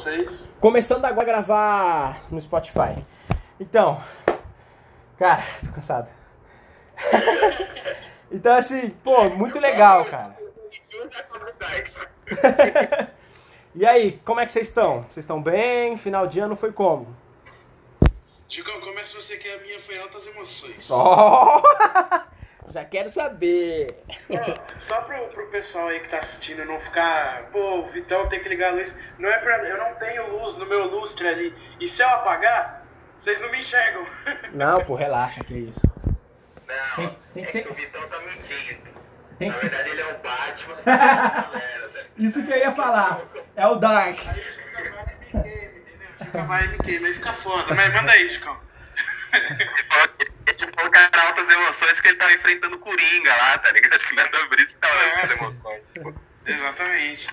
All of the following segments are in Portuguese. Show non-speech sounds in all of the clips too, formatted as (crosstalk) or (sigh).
vocês. Começando agora a gravar no Spotify. Então, cara, tô cansado. (laughs) então, assim, pô, muito legal, cara. (laughs) e aí, como é que vocês estão? Vocês estão bem? Final de ano foi como? Chicão, começa você que a minha foi altas emoções. Oh! (laughs) Já quero saber. Ó, só pro, pro pessoal aí que tá assistindo não ficar, pô, o Vitão tem que ligar a luz. Não é pra. Eu não tenho luz no meu lustre ali. E se eu apagar, vocês não me enxergam. Não, pô, relaxa, que isso. Não, Tem- tem que é ser- que o Vitão tá mentindo. Tem Na que ser- verdade, ele é o Batman. galera, né? (laughs) Isso que eu ia falar. É o Dark. Aí fica vibe game, entendeu? Fica vibe game, aí fica foda. Mas manda aí, Chicão. (laughs) Ele falou que era altas emoções que ele tava enfrentando o Coringa lá, tá ligado? Nada ver, isso tava altas emoções. tipo. Exatamente.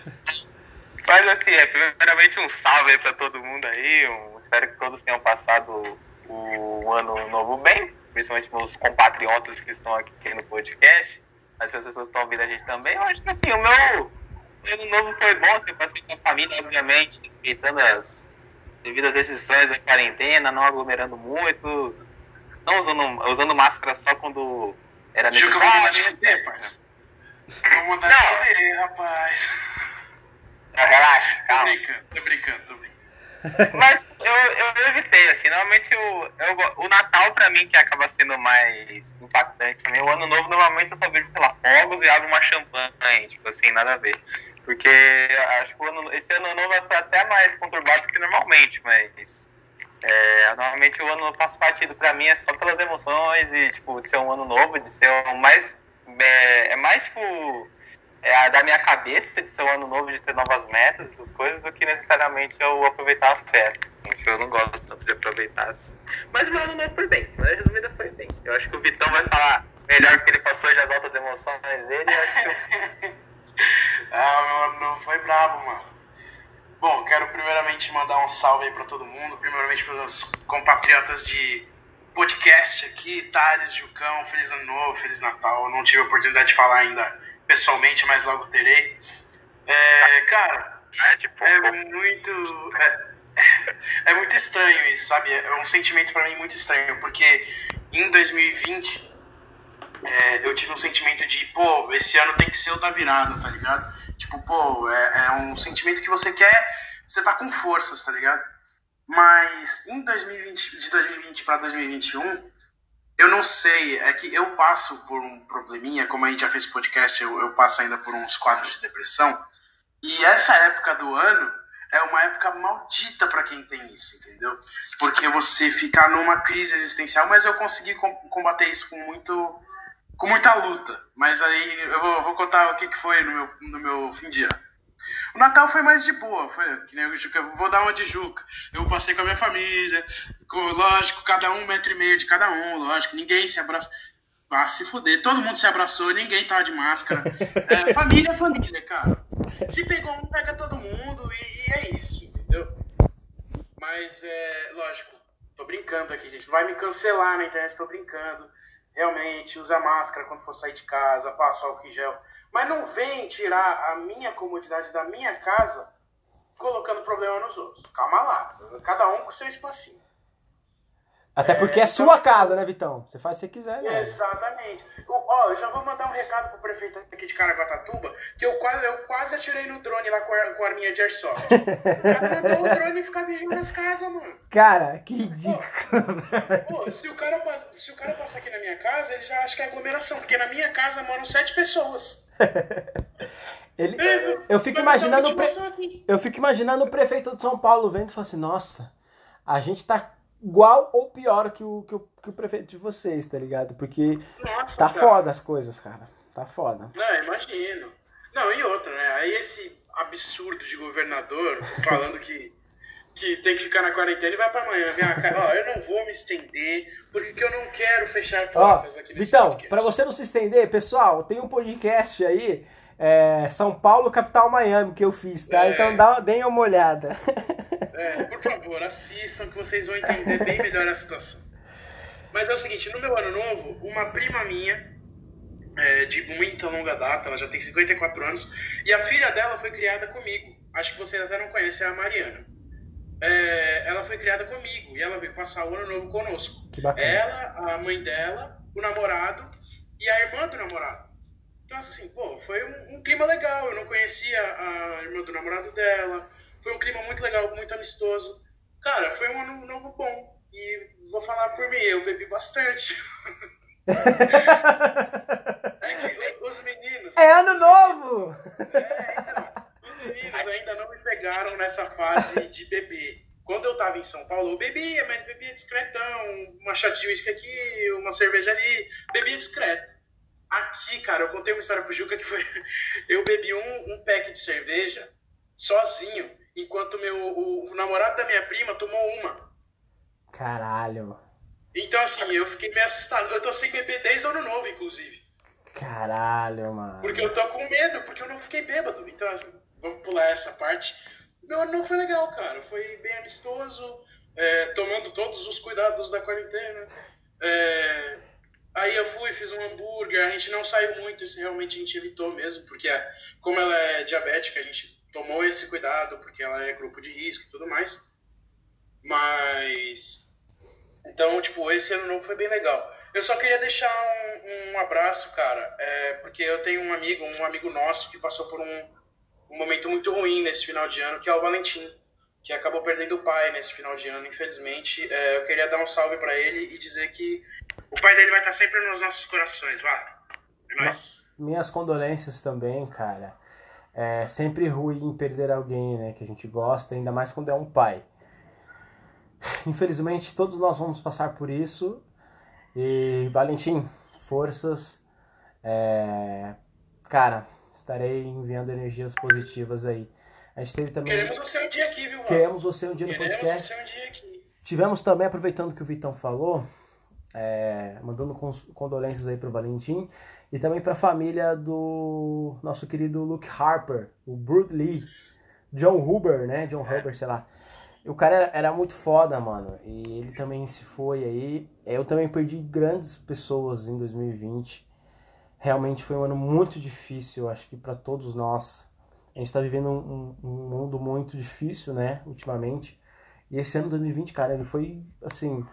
Mas assim, é, primeiramente um salve aí pra todo mundo aí. um- espero que todos tenham passado o ano novo bem, principalmente meus compatriotas que estão aqui no podcast. As pessoas estão ouvindo a gente também, eu acho que assim, o meu ano novo foi bom, assim, passei com a família, obviamente, respeitando as devidas restrições da quarentena, não aglomerando muito, não usando, usando máscara só quando era Juca, eu vou mandar te necessário. fuder, parça. Vou mandar te Não. fuder, rapaz. Relaxa, Tô calma. brincando, tô brincando, tô brincando. (laughs) Mas eu, eu evitei, assim, normalmente o, eu, o Natal pra mim que acaba sendo mais impactante também, o Ano Novo normalmente eu só vejo, sei lá, fogos e abro uma champanhe, tipo assim, nada a ver. Porque eu acho que o ano, esse Ano Novo foi até mais conturbado do que normalmente, mas é, normalmente o ano novo passa batido pra mim é só pelas emoções e, tipo, de ser um ano novo, de ser um mais, é, é mais, tipo, é a da minha cabeça de ser um ano novo, de ter novas metas, essas coisas, do que necessariamente eu aproveitar a festa. Assim, eu não gosto tanto de aproveitar. Assim. Mas o meu ano novo foi bem, mas resumida foi bem. Eu acho que o Vitão vai falar melhor que ele passou já as altas emoções dele. Eu acho que (laughs) Ah, meu ano novo foi brabo, mano. Bom, quero primeiramente mandar um salve aí pra todo mundo. Primeiramente pros meus compatriotas de podcast aqui, Thales, Jucão, Feliz Ano Novo, Feliz Natal. Eu não tive a oportunidade de falar ainda pessoalmente, mas logo terei. É, cara, é é muito. É, (laughs) é muito estranho isso, sabe? É um sentimento pra mim muito estranho, porque em 2020 é, eu tive um sentimento de, pô, esse ano tem que ser o da virada, tá ligado? Tipo, pô, é, é um sentimento que você quer, você tá com forças, tá ligado? Mas em 2020, de 2020 pra 2021, eu não sei, é que eu passo por um probleminha, como a gente já fez podcast, eu, eu passo ainda por uns quadros de depressão. E essa época do ano é uma época maldita pra quem tem isso, entendeu? Porque você fica numa crise existencial, mas eu consegui com- combater isso com muito com muita luta. Mas aí eu vou, vou contar o que, que foi no meu, no meu fim de ano. O Natal foi mais de boa, foi que nem o Juca, vou dar uma de Juca. Eu passei com a minha família, com, lógico, cada um metro e meio de cada um, lógico, ninguém se abraça. Ah, se fuder, todo mundo se abraçou, ninguém tava de máscara. (laughs) É, família é família, cara. Se pegou um, pega todo mundo e, e é isso, entendeu? Mas é, lógico, tô brincando aqui, gente. Não vai me cancelar na internet, tô brincando. Realmente, usa máscara quando for sair de casa, passa álcool em gel. Mas não vem tirar a minha comodidade da minha casa colocando problema nos outros. Calma lá. Cada um com seu espacinho. Até porque é sua casa, né, Vitão? Você faz o que você quiser, né? Exatamente. Eu- Ó, eu já vou mandar um recado pro prefeito aqui de Caraguatatuba, que eu quase, eu quase atirei no drone lá com a, com a arminha de airsoft. (laughs) O cara mandou o drone ficar vigiando as casas, mano. Cara, que ridículo. Pô, se o, cara se o cara passar aqui na minha casa, ele já acha que é aglomeração, porque na minha casa moram sete pessoas. (laughs) Ele, É, eu fico imaginando o pre- eu fico imaginando o prefeito de São Paulo vendo e falando assim, nossa, a gente tá igual ou pior que o, que o, que o prefeito de vocês, tá ligado? Porque Nossa, tá cara. foda as coisas, cara. Tá foda. Não, imagino. Não, e outra, né? Aí esse absurdo de governador falando que, que tem que ficar na quarentena e vai pra amanhã. Vem cá, ó, eu não vou me estender porque eu não quero fechar Ó, portas aqui nesse Vitão, podcast. pra você não se estender, pessoal, tem um podcast aí, é, São Paulo, capital Miami, que eu fiz, tá? É. Então dá, deem uma olhada. É, por favor, assistam que vocês vão entender bem melhor a situação. Mas é o seguinte, no meu ano novo, uma prima minha, é, de muita longa data, ela já tem 54 anos, e a filha dela foi criada comigo. Acho que vocês até não conhecem, é a Mariana. é, ela foi criada comigo e ela veio passar o ano novo conosco. Ela, a mãe dela, o namorado e a irmã do namorado. Então, assim, pô, foi um, um clima legal. Eu não conhecia a irmã do namorado dela. Foi um clima muito legal, muito amistoso. Cara, foi um ano novo bom. E vou falar por mim, eu bebi bastante. (laughs) é que os meninos. É ano novo! É, então, os meninos ainda não me pegaram nessa fase de beber. Quando eu tava em São Paulo, eu bebia, mas bebia discretão. Uma chá de uísque aqui, uma cerveja ali. Bebia discreto. Aqui, cara, eu contei uma história pro Juca que foi. (laughs) Eu bebi um, um pack de cerveja sozinho, enquanto meu, o, o namorado da minha prima tomou uma. Caralho. Então, assim, eu fiquei meio assustado. Eu tô sem beber desde o ano novo, inclusive. Caralho, mano. Porque eu tô com medo, porque eu não fiquei bêbado. Então, assim, vamos pular essa parte. Meu ano novo foi legal, cara. Foi bem amistoso, é, tomando todos os cuidados da quarentena. É, aí eu fui, fiz um hambúrguer. A gente não saiu muito, isso realmente a gente evitou mesmo, porque como ela é diabética, a gente tomou esse cuidado, porque ela é grupo de risco e tudo mais. Mas. Então, tipo, esse ano novo foi bem legal. Eu só queria deixar um, um abraço, cara, é, porque eu tenho um amigo, um amigo nosso que passou por um, um momento muito ruim nesse final de ano, que é o Valentim, que acabou perdendo o pai nesse final de ano, infelizmente. É, eu queria dar um salve para ele e dizer que o pai dele vai estar sempre nos nossos corações, vá. É. Minhas condolências também, cara. É sempre ruim perder alguém, né, que a gente gosta, ainda mais quando é um pai. Infelizmente, todos nós vamos passar por isso. E, Valentim, forças. É... Cara, estarei enviando energias positivas aí. A gente teve também. Queremos você um dia aqui, viu, mano? Queremos você um dia no Queremos podcast. você um dia aqui. Tivemos também, aproveitando que o Vitão falou, é, mandando condolências aí pro Valentim e também pra família do nosso querido Luke Harper, o Bruce Lee, John Huber, né? John Huber, sei lá. O cara era, era muito foda, mano. E ele também se foi aí. Eu também perdi grandes pessoas em 2020. Realmente foi um ano muito difícil, acho que pra todos nós. A gente tá vivendo um, um- um mundo muito difícil, né? Ultimamente. E esse ano 2020, cara, ele foi, assim,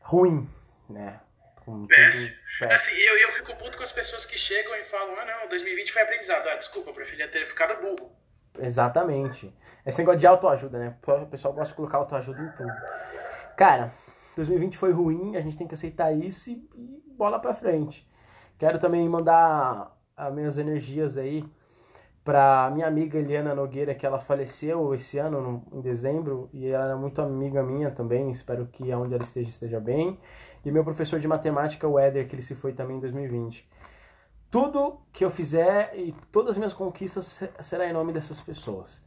ruim, né? Com péssimo. Assim, eu, eu fico puto com as pessoas que chegam e falam: ah, não, 2020 foi aprendizado. Ah, desculpa, eu preferia ter ficado burro. Exatamente. Esse negócio de autoajuda, né? O pessoal gosta de colocar autoajuda em tudo. Cara, 2020 foi ruim, a gente tem que aceitar isso e, e bola pra frente. Quero também mandar as minhas energias aí pra minha amiga Eliana Nogueira, que ela faleceu esse ano, no- em dezembro, e ela era muito amiga minha também, espero que aonde ela esteja, esteja bem. E meu professor de matemática, o Éder, que ele se foi também em 2020. Tudo que eu fizer e todas as minhas conquistas se- será em nome dessas pessoas.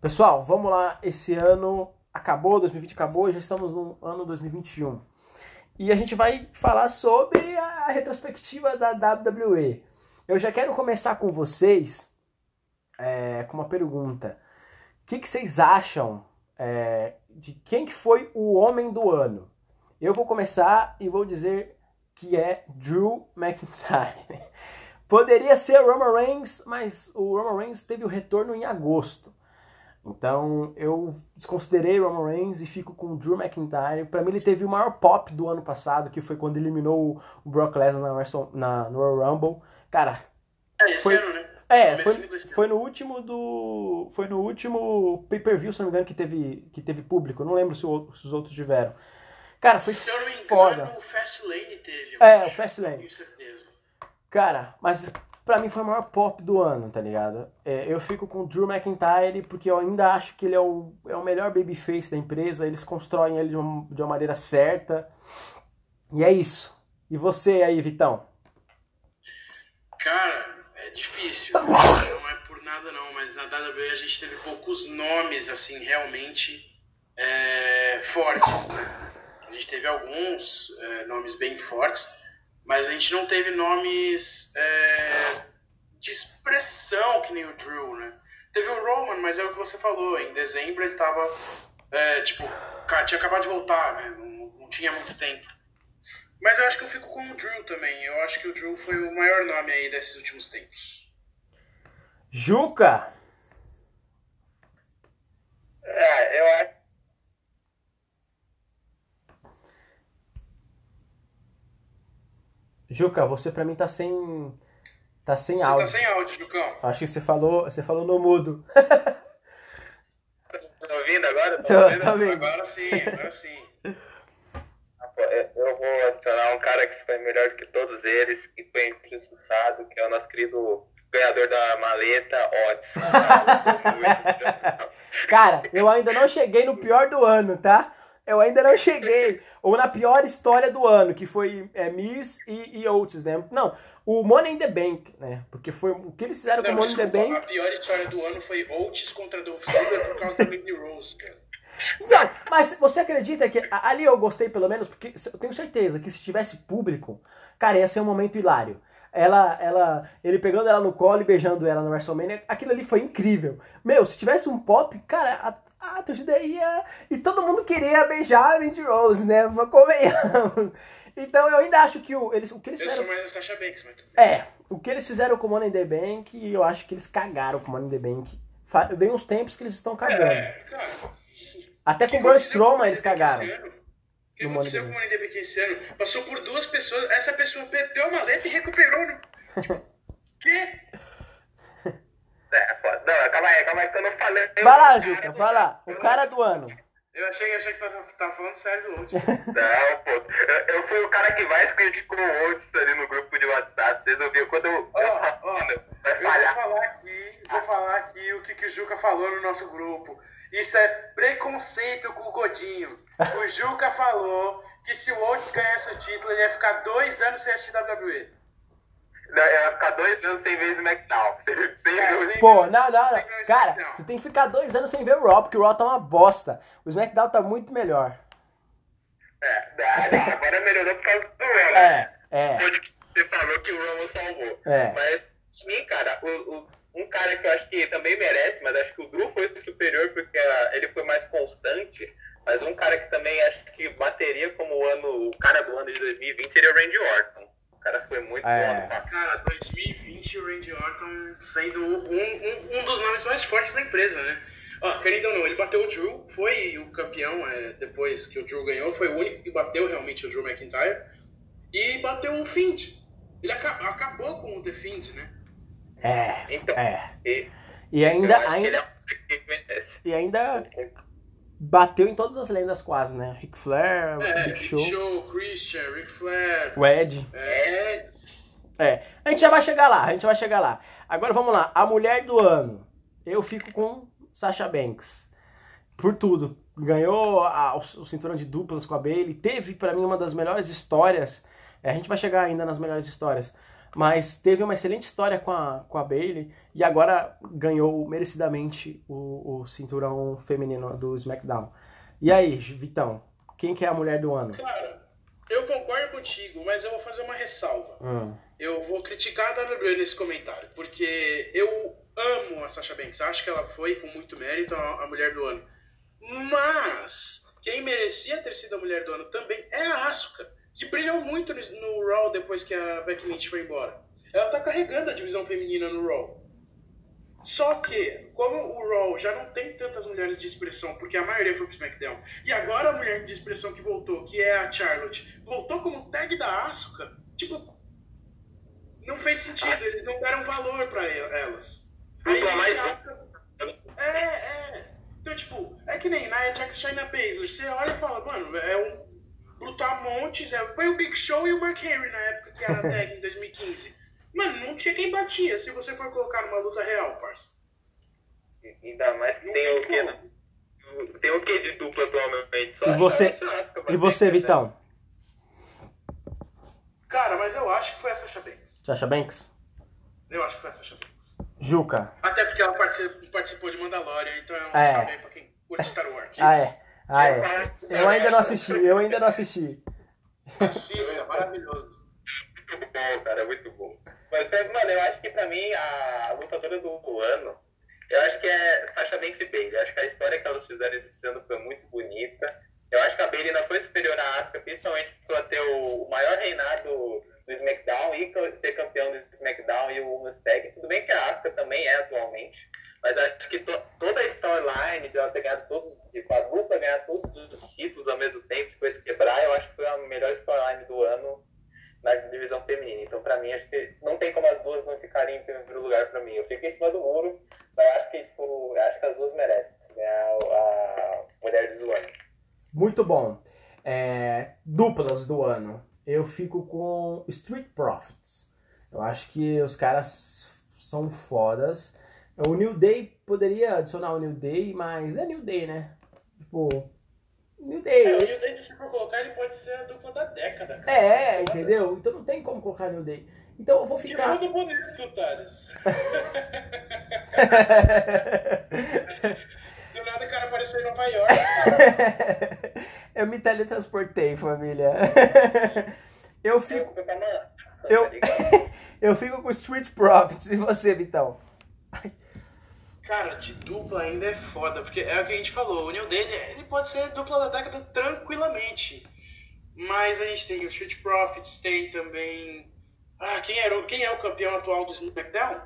Pessoal, vamos lá. Esse ano acabou, 2020 acabou, já estamos no ano 2021. E a gente vai falar sobre a retrospectiva da WWE. Eu já quero começar com vocês é, com uma pergunta. O que, que vocês acham é, de quem que foi o homem do ano? Eu vou começar e vou dizer que é Drew McIntyre. (laughs) Poderia ser o Roman Reigns, mas o Roman Reigns teve o retorno em agosto. Então eu desconsiderei o Roman Reigns e fico com o Drew McIntyre. Pra mim ele teve o maior pop do ano passado, que foi quando eliminou o- Brock Lesnar na, na, no Royal Rumble. Cara, É, esse Foi- ano, né? É, foi, foi no último do. Foi no último pay-per-view, se não me engano, que teve, que teve público. Eu não lembro se, o- se os outros tiveram. Cara, foi Se eu não me engano, foda. o Fastlane teve. É, acho. o Fastlane. Tenho certeza. Cara, mas pra mim foi o maior pop do ano, tá ligado? É, eu fico com o Drew McIntyre porque eu ainda acho que ele é o, é o melhor babyface da empresa. Eles constroem ele de uma, de uma maneira certa. E é isso. E você aí, Vitão? Cara, difícil. Não é por nada não, mas na WWE a gente teve poucos nomes, assim, realmente é, fortes, né? A gente teve alguns é, nomes bem fortes, mas a gente não teve nomes é, de expressão que nem o Drew, né? Teve o Roman, mas é o que você falou, em dezembro ele tava, é, tipo, tinha acabado de voltar, né? Não, não tinha muito tempo. Mas eu acho que eu fico com o Drew também. Eu acho que o Drew foi o maior nome aí desses últimos tempos. Juca! É, eu acho. Juca, você pra mim tá sem. Tá sem você tá áudio. Você tá sem áudio, Jucão. Acho que você falou, você falou no mudo. tá ouvindo agora? Tá ouvindo? Tá ouvindo. Agora sim, agora sim. (laughs) Pô, eu- vou adicionar um cara que foi melhor do que todos eles, que foi injustiçado, que é o nosso querido ganhador da maleta, Otis. (laughs) Cara, eu ainda não cheguei no pior do ano, tá? Eu ainda não cheguei. Ou na pior história do ano, que foi é, Miss e, e Oates, né? Não, o Money in the Bank, né? Porque foi o que eles fizeram com o Não, Money in the desculpa, a Bank. pior história do ano foi Oates contra Dolph Ziggler por causa da Baby Rose, cara. Mas você acredita que ali eu gostei pelo menos, porque eu tenho certeza que se tivesse público, cara, ia ser um momento hilário. Ela, ela, ele pegando ela no colo e beijando ela no WrestleMania, aquilo ali foi incrível. Meu, se tivesse um pop, cara, a, a torcida ia. E todo mundo queria beijar a Mandy Rose, né? Convenhamos. Então eu ainda acho que o, eles, o que eles Eu fizeram. sou mais Banks, mas. É, o que eles fizeram com o Money in the Bank, eu acho que eles cagaram com o Money in the Bank. Vem uns tempos que eles estão cagando. É, cara. Até que com o Braun Strowman eles cagaram. O que aconteceu com o Money Bank esse ano? Passou por duas pessoas, essa pessoa perdeu a maleta e recuperou, né? Tipo, quê? É, não, calma aí, calma aí, que eu não falei. Vai lá, Juca, vai lá. O cara do ano. Eu achei, eu achei que tava, tava falando sério do Oates. Não, pô, eu, eu fui o cara que mais criticou o Otis ali no grupo de WhatsApp, vocês ouviram quando eu... Ó, eu vai Eu vou falar aqui, vou falar aqui o que, que o Juca falou no nosso grupo. Isso é preconceito com o Godinho. O Juca falou que se o Oates ganhasse o título, ele ia ficar dois anos sem assistir WWE. Não, eu ia ficar dois anos sem ver SmackDown. Sem, (laughs) sem É, ver Pô, não, não, não. Cara, SmackDown. você tem que ficar dois anos sem ver o Raw, porque o Raw tá uma bosta. O SmackDown tá muito melhor. É, não, não, agora melhorou por causa do Raw, né? É, é, Onde você falou que o Roman salvou. é. Mas, mim, cara, o, o- um cara que eu acho que também merece, mas acho que o Drew foi superior porque ele foi mais constante. Mas um cara que também acho que bateria como o ano, o cara do ano de 2020 seria o Randy Orton. O cara foi muito É. bom ano passado. Cara, 2020 o Randy Orton sendo um, um, um dos nomes mais fortes da empresa, né? Ó, querendo ou não, ele bateu o Drew, foi o campeão é, depois que o Drew ganhou, foi o único que bateu realmente o Drew McIntyre. E bateu o Fiend. Ele aca- acabou com o The Fiend, né? É, Então, é. E E ainda, é ainda, um que merece. e ainda bateu em todas as lendas quase, né? Ric Flair, É, Big Big Show, Show, Christian, Ric Flair. o Ed. É, É, a gente já vai chegar lá, a gente vai chegar lá. Agora vamos lá, a mulher do ano. Eu fico com Sasha Banks. Por tudo. Ganhou a- o, o cinturão de duplas com a Bailey. Teve pra mim uma das melhores histórias. É, a gente vai chegar ainda nas melhores histórias. Mas teve uma excelente história com a, com a Bailey. E agora ganhou merecidamente o, o cinturão feminino do SmackDown. E aí, Vitão? Quem que é a mulher do ano? cara, eu concordo contigo, mas eu vou fazer uma ressalva. Hum. Eu vou criticar a WWE nesse comentário, porque eu amo a Sasha Banks, acho que ela foi com muito mérito a, a mulher do ano. Mas quem merecia ter sido a mulher do ano também é a Asuka, que brilhou muito no, no Raw depois que a Becky Lynch foi embora. Ela tá carregando a divisão feminina no Raw. Só que, como o Raw já não tem tantas mulheres de expressão, porque a maioria foi pro SmackDown, e agora a mulher de expressão que voltou, que é a Charlotte, voltou como tag da Asuka, tipo, não fez sentido, eles não deram valor pra el- elas. Dupla mais Asuka- É, é. Então, tipo, é que nem Nia Jax China Baszler, você olha e fala, mano, é um Brutamontes, é, foi o Big Show e o Mark Henry na época que era (laughs) tag em 2015. Mano, não tinha quem batia se você for colocar numa luta real, parça. Ainda mais que Não tem tem o que como. tem o que de dupla atualmente só. E você- Asuka, E você, basicamente, Vitão? Cara, mas eu acho que foi a Sasha Banks. Sasha Banks? Eu acho que foi a Sasha Banks. Juca? Até porque ela participou, participou de Mandalorian, então é um É. salve aí pra quem curte (laughs) Star Wars. Ah, é. Ah, é. Eu ainda não assisti, eu ainda não assisti. Possível, é maravilhoso. Muito bom, cara, muito bom. Mas, mano, eu acho que pra mim a lutadora do ano, eu acho que é Sasha Banks e Bailey. Eu acho que a história que elas fizeram esse ano foi muito bonita. Eu acho que a Bailey não foi superior à Asuka, principalmente por ela ter o o maior reinado do SmackDown e ser campeão do SmackDown e o Women's Tag. Tudo bem que a Asuka também é atualmente, mas acho que to- toda a storyline de ela ter ganhado todos, a dupla ganhar todos os títulos ao mesmo tempo, depois quebrar, eu acho que foi a melhor storyline do ano da divisão feminina. Então, pra mim, acho que não tem como as duas não ficarem em primeiro lugar pra mim. Eu fico em cima do muro, mas acho que, tipo, acho que as duas merecem ganhar a, Mulheres do Ano. Muito bom. É, duplas do ano. Eu fico com Street Profits. Eu acho que os caras são fodas. O New Day poderia adicionar o New Day, mas é New Day, né? Tipo, New Day. É, o New Day, se for colocar, ele pode ser a dupla da década. Cara. É, entendeu? Então não tem como colocar New Day. Então eu vou Que ficar. foda bonito, Thales. (laughs) Do nada o cara apareceu em Nova York. (laughs) eu me teletransportei, família. (laughs) eu fico. Eu, tá Eu-? Eu fico com Street Profits. E você, Vitão? Cara, de dupla ainda é foda, porque é o que a gente falou, o New Day, ele, pode ser dupla da década tranquilamente. Mas a gente tem o Street Profits, tem também. Ah, quem, era, o- quem é o campeão atual do SmackDown?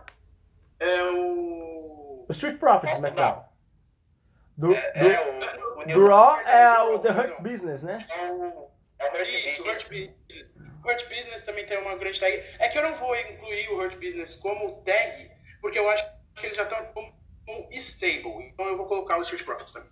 É o. O Street Profits, SmackDown. Do, É, do, é, o, o do Raw é o The. Hurt Business, né? é o, é o Hurt Isso. Hurt Business. Hurt Business também tem uma grande tag. É que eu não vou incluir o Hurt Business como tag, porque eu acho que eles já estão como stable. Então eu vou colocar o Street Profits também.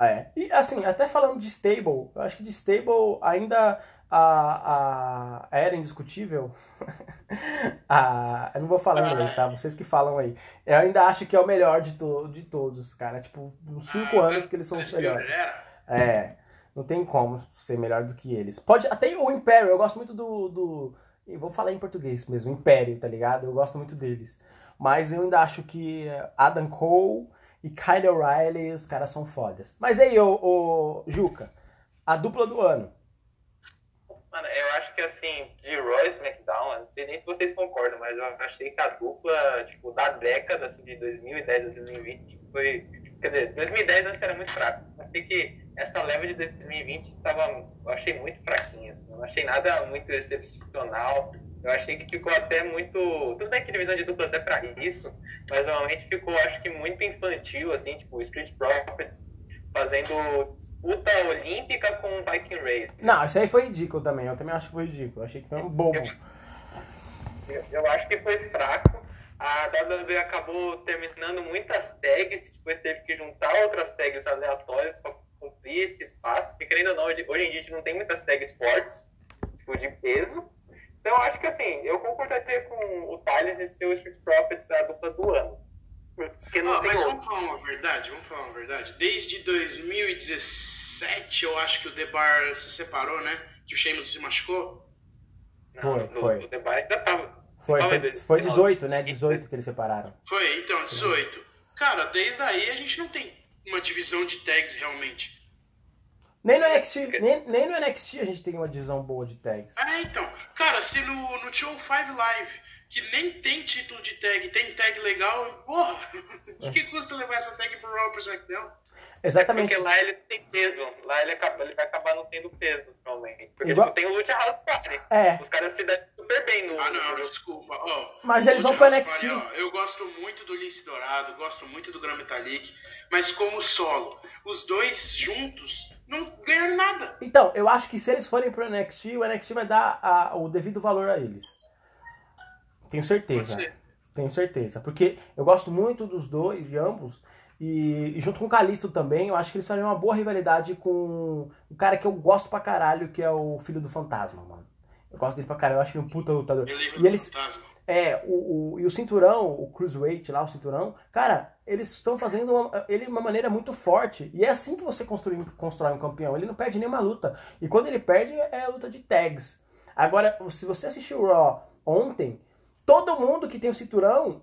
É. E assim, até falando de stable, eu acho que de stable ainda a, a era indiscutível. (laughs) a, eu não vou falar em inglês, tá? Vocês que falam aí. Eu ainda acho que é o melhor de, to, de todos, cara. Tipo, uns 5 Ah, anos que eles são os melhores. Era. É, não tem como ser melhor do que eles. Pode até o Império, eu gosto muito do, do eu vou falar em português mesmo, Império, tá ligado? Eu gosto muito deles. Mas eu ainda acho que Adam Cole e Kyle O'Reilly, os caras são fodas. Mas aí, ô, Juca, a dupla do ano. Mano, eu acho que assim, de Roy SmackDown, eu não sei nem se vocês concordam, mas eu achei que a dupla, tipo, da década, assim, de 2010 a 2020, foi. Quer dizer, 2010 antes era muito fraco. Achei que essa leva de 2020 tava. Eu achei muito fraquinha. assim, não achei nada muito excepcional. Eu achei que ficou até muito. Tudo bem que divisão de duplas é pra isso, mas normalmente ficou, acho que, muito infantil, assim, tipo, Street Profits fazendo disputa olímpica com o Viking Race. Não, isso aí foi ridículo também. Eu também acho que foi ridículo. Eu achei que foi um bobo. Eu, eu acho que foi fraco. A WWE acabou terminando muitas tags, depois teve que juntar outras tags aleatórias para cumprir esse espaço. Porque, querendo ou não, hoje, hoje em dia a gente não tem muitas tags fortes, tipo, de peso. Então, eu acho que, assim, eu concordaria com o Thales e seu Street Profits a dupla do ano. Porque não Ah, tem mas outro. vamos falar uma verdade, vamos falar uma verdade. Desde 2017, eu acho que o The Bar se separou, né? Que o Sheamus se machucou. Foi, no, foi. No debate ainda tava. Foi, Não, foi, foi 18, né? 18 que eles separaram. Foi, então, 18. Cara, desde aí a gente não tem uma divisão de tags realmente. Nem no NXT, nem, nem no NXT a gente tem uma divisão boa de tags. É, então. Cara, se no, no 205 Live, que nem tem título de tag, tem tag legal, porra, (laughs) o que, que custa levar essa tag pro Raw pro SmackDown? Exatamente. Porque lá ele tem peso. Lá ele, acaba, ele vai acabar não tendo peso, provavelmente. Porque Igual- tipo, tem o Lucha House Party. É, Os caras se dão super bem no. Ah, não, no- desculpa. Ó, Mas eles vão pro NXT. Party, ó, eu gosto muito do Lince Dourado, gosto muito do Gran Metalik, mas como solo, os dois juntos não ganharam nada. Então, eu acho que se eles forem pro NXT, o NXT vai dar a- o devido valor a eles. Tenho certeza. Tenho certeza. Porque eu gosto muito dos dois, de ambos. E, e junto com o Calisto também, eu acho que eles fariam uma boa rivalidade com o cara que eu gosto pra caralho, que é o filho do fantasma, mano. Eu gosto dele pra caralho, eu acho ele um puta lutador. Ele E eles, fantasma. É, o, o, e o cinturão, o cruiserweight lá, o cinturão, cara, eles estão fazendo uma, ele de uma maneira muito forte. E é assim que você construi, constrói um campeão. Ele não perde nenhuma luta. E quando ele perde, é a luta de tags. Agora, se você assistiu o Raw ontem, todo mundo que tem o cinturão,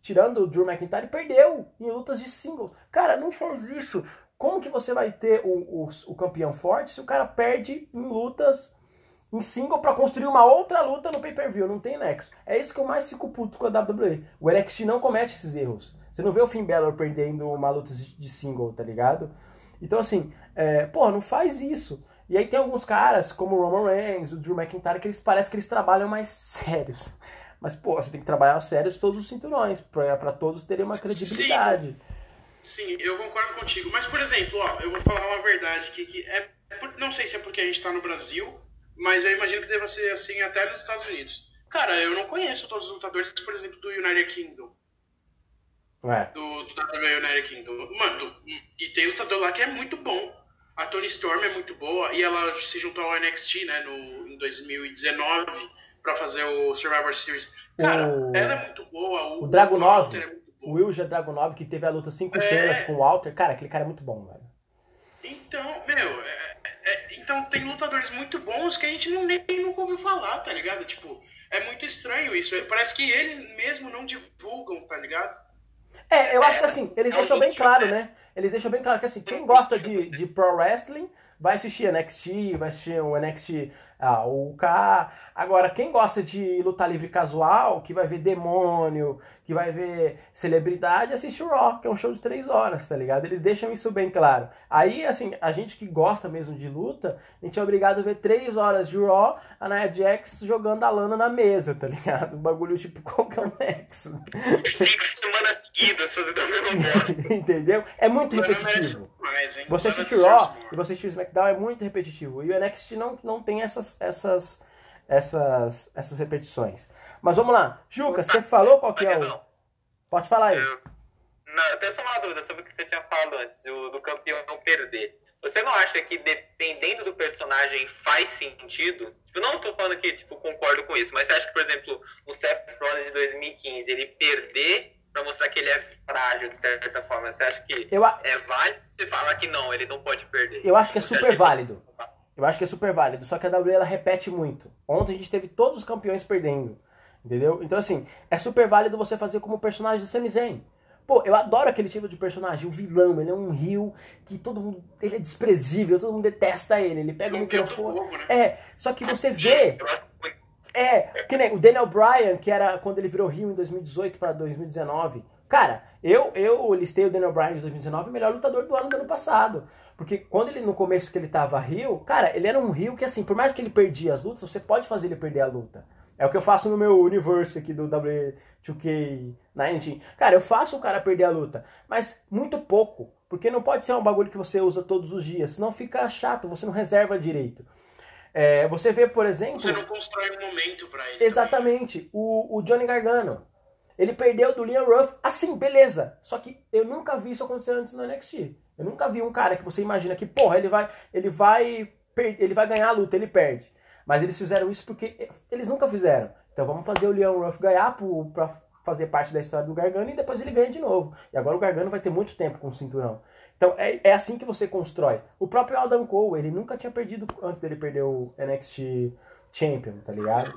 tirando o Drew McIntyre, perdeu em lutas de singles. Cara, não faz isso. Como que você vai ter o, o, o campeão forte se o cara perde em lutas em single pra construir uma outra luta no pay-per-view, não tem nexo. É isso que eu mais fico puto com a WWE. O NXT não comete esses erros. Você não vê o Finn Balor perdendo uma luta de single, tá ligado? Então assim, é, porra, não faz isso. E aí tem alguns caras, como o Roman Reigns, o Drew McIntyre, que eles parecem que eles trabalham mais (laughs) sérios. Mas, pô, você tem que trabalhar sérios todos os cinturões, pra, pra todos terem uma credibilidade. Sim, eu concordo contigo. Mas, por exemplo, ó, eu vou falar uma verdade aqui, que é, é por- não sei se é porque a gente tá no Brasil, mas eu imagino que deva ser assim até nos Estados Unidos. Cara, eu não conheço todos os lutadores, por exemplo, do United Kingdom. É. Do, do WWE United Kingdom. Mano, e tem lutador lá que é muito bom. A Tony Storm é muito boa e ela se juntou ao NXT, né, no, em 2019 para fazer o Survivor Series. Cara, O- ela é muito boa. O, O Dragunov, é o Wilja Dragunov, que teve a luta 5 É. estrelas com o Walter. Cara, aquele cara é muito bom, velho. Então, meu, é- é- então tem lutadores muito bons que a gente não, nem nunca ouviu falar, tá ligado? Tipo, é muito estranho isso. Parece que eles mesmo não divulgam, tá ligado? É, eu acho que assim, eles é deixam bem claro, né? né? Eles deixam bem claro que assim, quem gosta de, de pro wrestling vai assistir NXT, vai assistir o NXT ah, o UK. Agora, quem gosta de lutar livre casual, que vai ver demônio, que vai ver celebridade, assiste o Raw, que é um show de três horas, tá ligado? Eles deixam isso bem claro. Aí, assim, a gente que gosta mesmo de luta, a gente é obrigado a ver três horas de Raw, a Nia Jax jogando a lana na mesa, tá ligado? Um bagulho tipo, (laughs) qual que é o nexo? Cinco semanas seguidas fazendo a mesma bosta. (laughs) Entendeu? É muito repetitivo. mais, hein? Você Lana assistir deserve Raw e você assistir SmackDown é muito repetitivo. E o NXT não, não tem essas, essas, essas, essas repetições. Mas vamos lá. Juca, você falou qual que é o... Pode falar aí. eu- não, até só uma dúvida sobre o que você tinha falado antes, o, do campeão não perder. Você não acha que dependendo do personagem faz sentido? Tipo, não tô falando que tipo, concordo com isso, mas você acha que, por exemplo, o Seth Rollins de 2015, ele perder pra mostrar que ele é frágil de certa forma, você acha que Eu, a- é válido você falar que não, ele não pode perder? eu acho que é Você super acha válido. Eu acho que é super válido. Só que a WWE ela repete muito. Ontem a gente teve todos os campeões perdendo. Entendeu? Então, assim, é super válido você fazer como personagem do Sami Zayn. Pô, eu adoro aquele tipo de personagem, o vilão, ele é um rio que todo mundo. Ele é desprezível, todo mundo detesta ele. Ele pega o do microfone. povo, né? É, só que você vê. É, que nem o Daniel Bryan, que era quando ele virou Rio em 2018 para 2019. Cara, eu, eu listei o Daniel Bryan de 2019 o melhor lutador do ano do ano passado. Porque quando ele, no começo que ele tava Rio, cara, ele era um Rio que assim, por mais que ele perdia as lutas, você pode fazer ele perder a luta. É o que eu faço no meu universo aqui do W2K19. Cara, eu faço o cara perder a luta, mas muito pouco. Porque não pode ser um bagulho que você usa todos os dias, senão fica chato, você não reserva direito. É, você vê, por exemplo. Você não constrói um momento pra ele. Exatamente. O, o Johnny Gargano. Ele perdeu do Liam Ruff. Assim, beleza. Só que eu nunca vi isso acontecer antes no NXT. Eu nunca vi um cara que você imagina que, porra, ele vai, ele vai, ele vai ganhar a luta, ele perde. Mas eles fizeram isso porque eles nunca fizeram. Então vamos fazer o Leon Ruff ganhar pro- pra fazer parte da história do Gargano e depois ele ganha de novo. E agora o Gargano vai ter muito tempo com o cinturão. Então é, é assim que você constrói. O próprio Adam Cole, ele nunca tinha perdido antes dele perder o NXT Champion, tá ligado?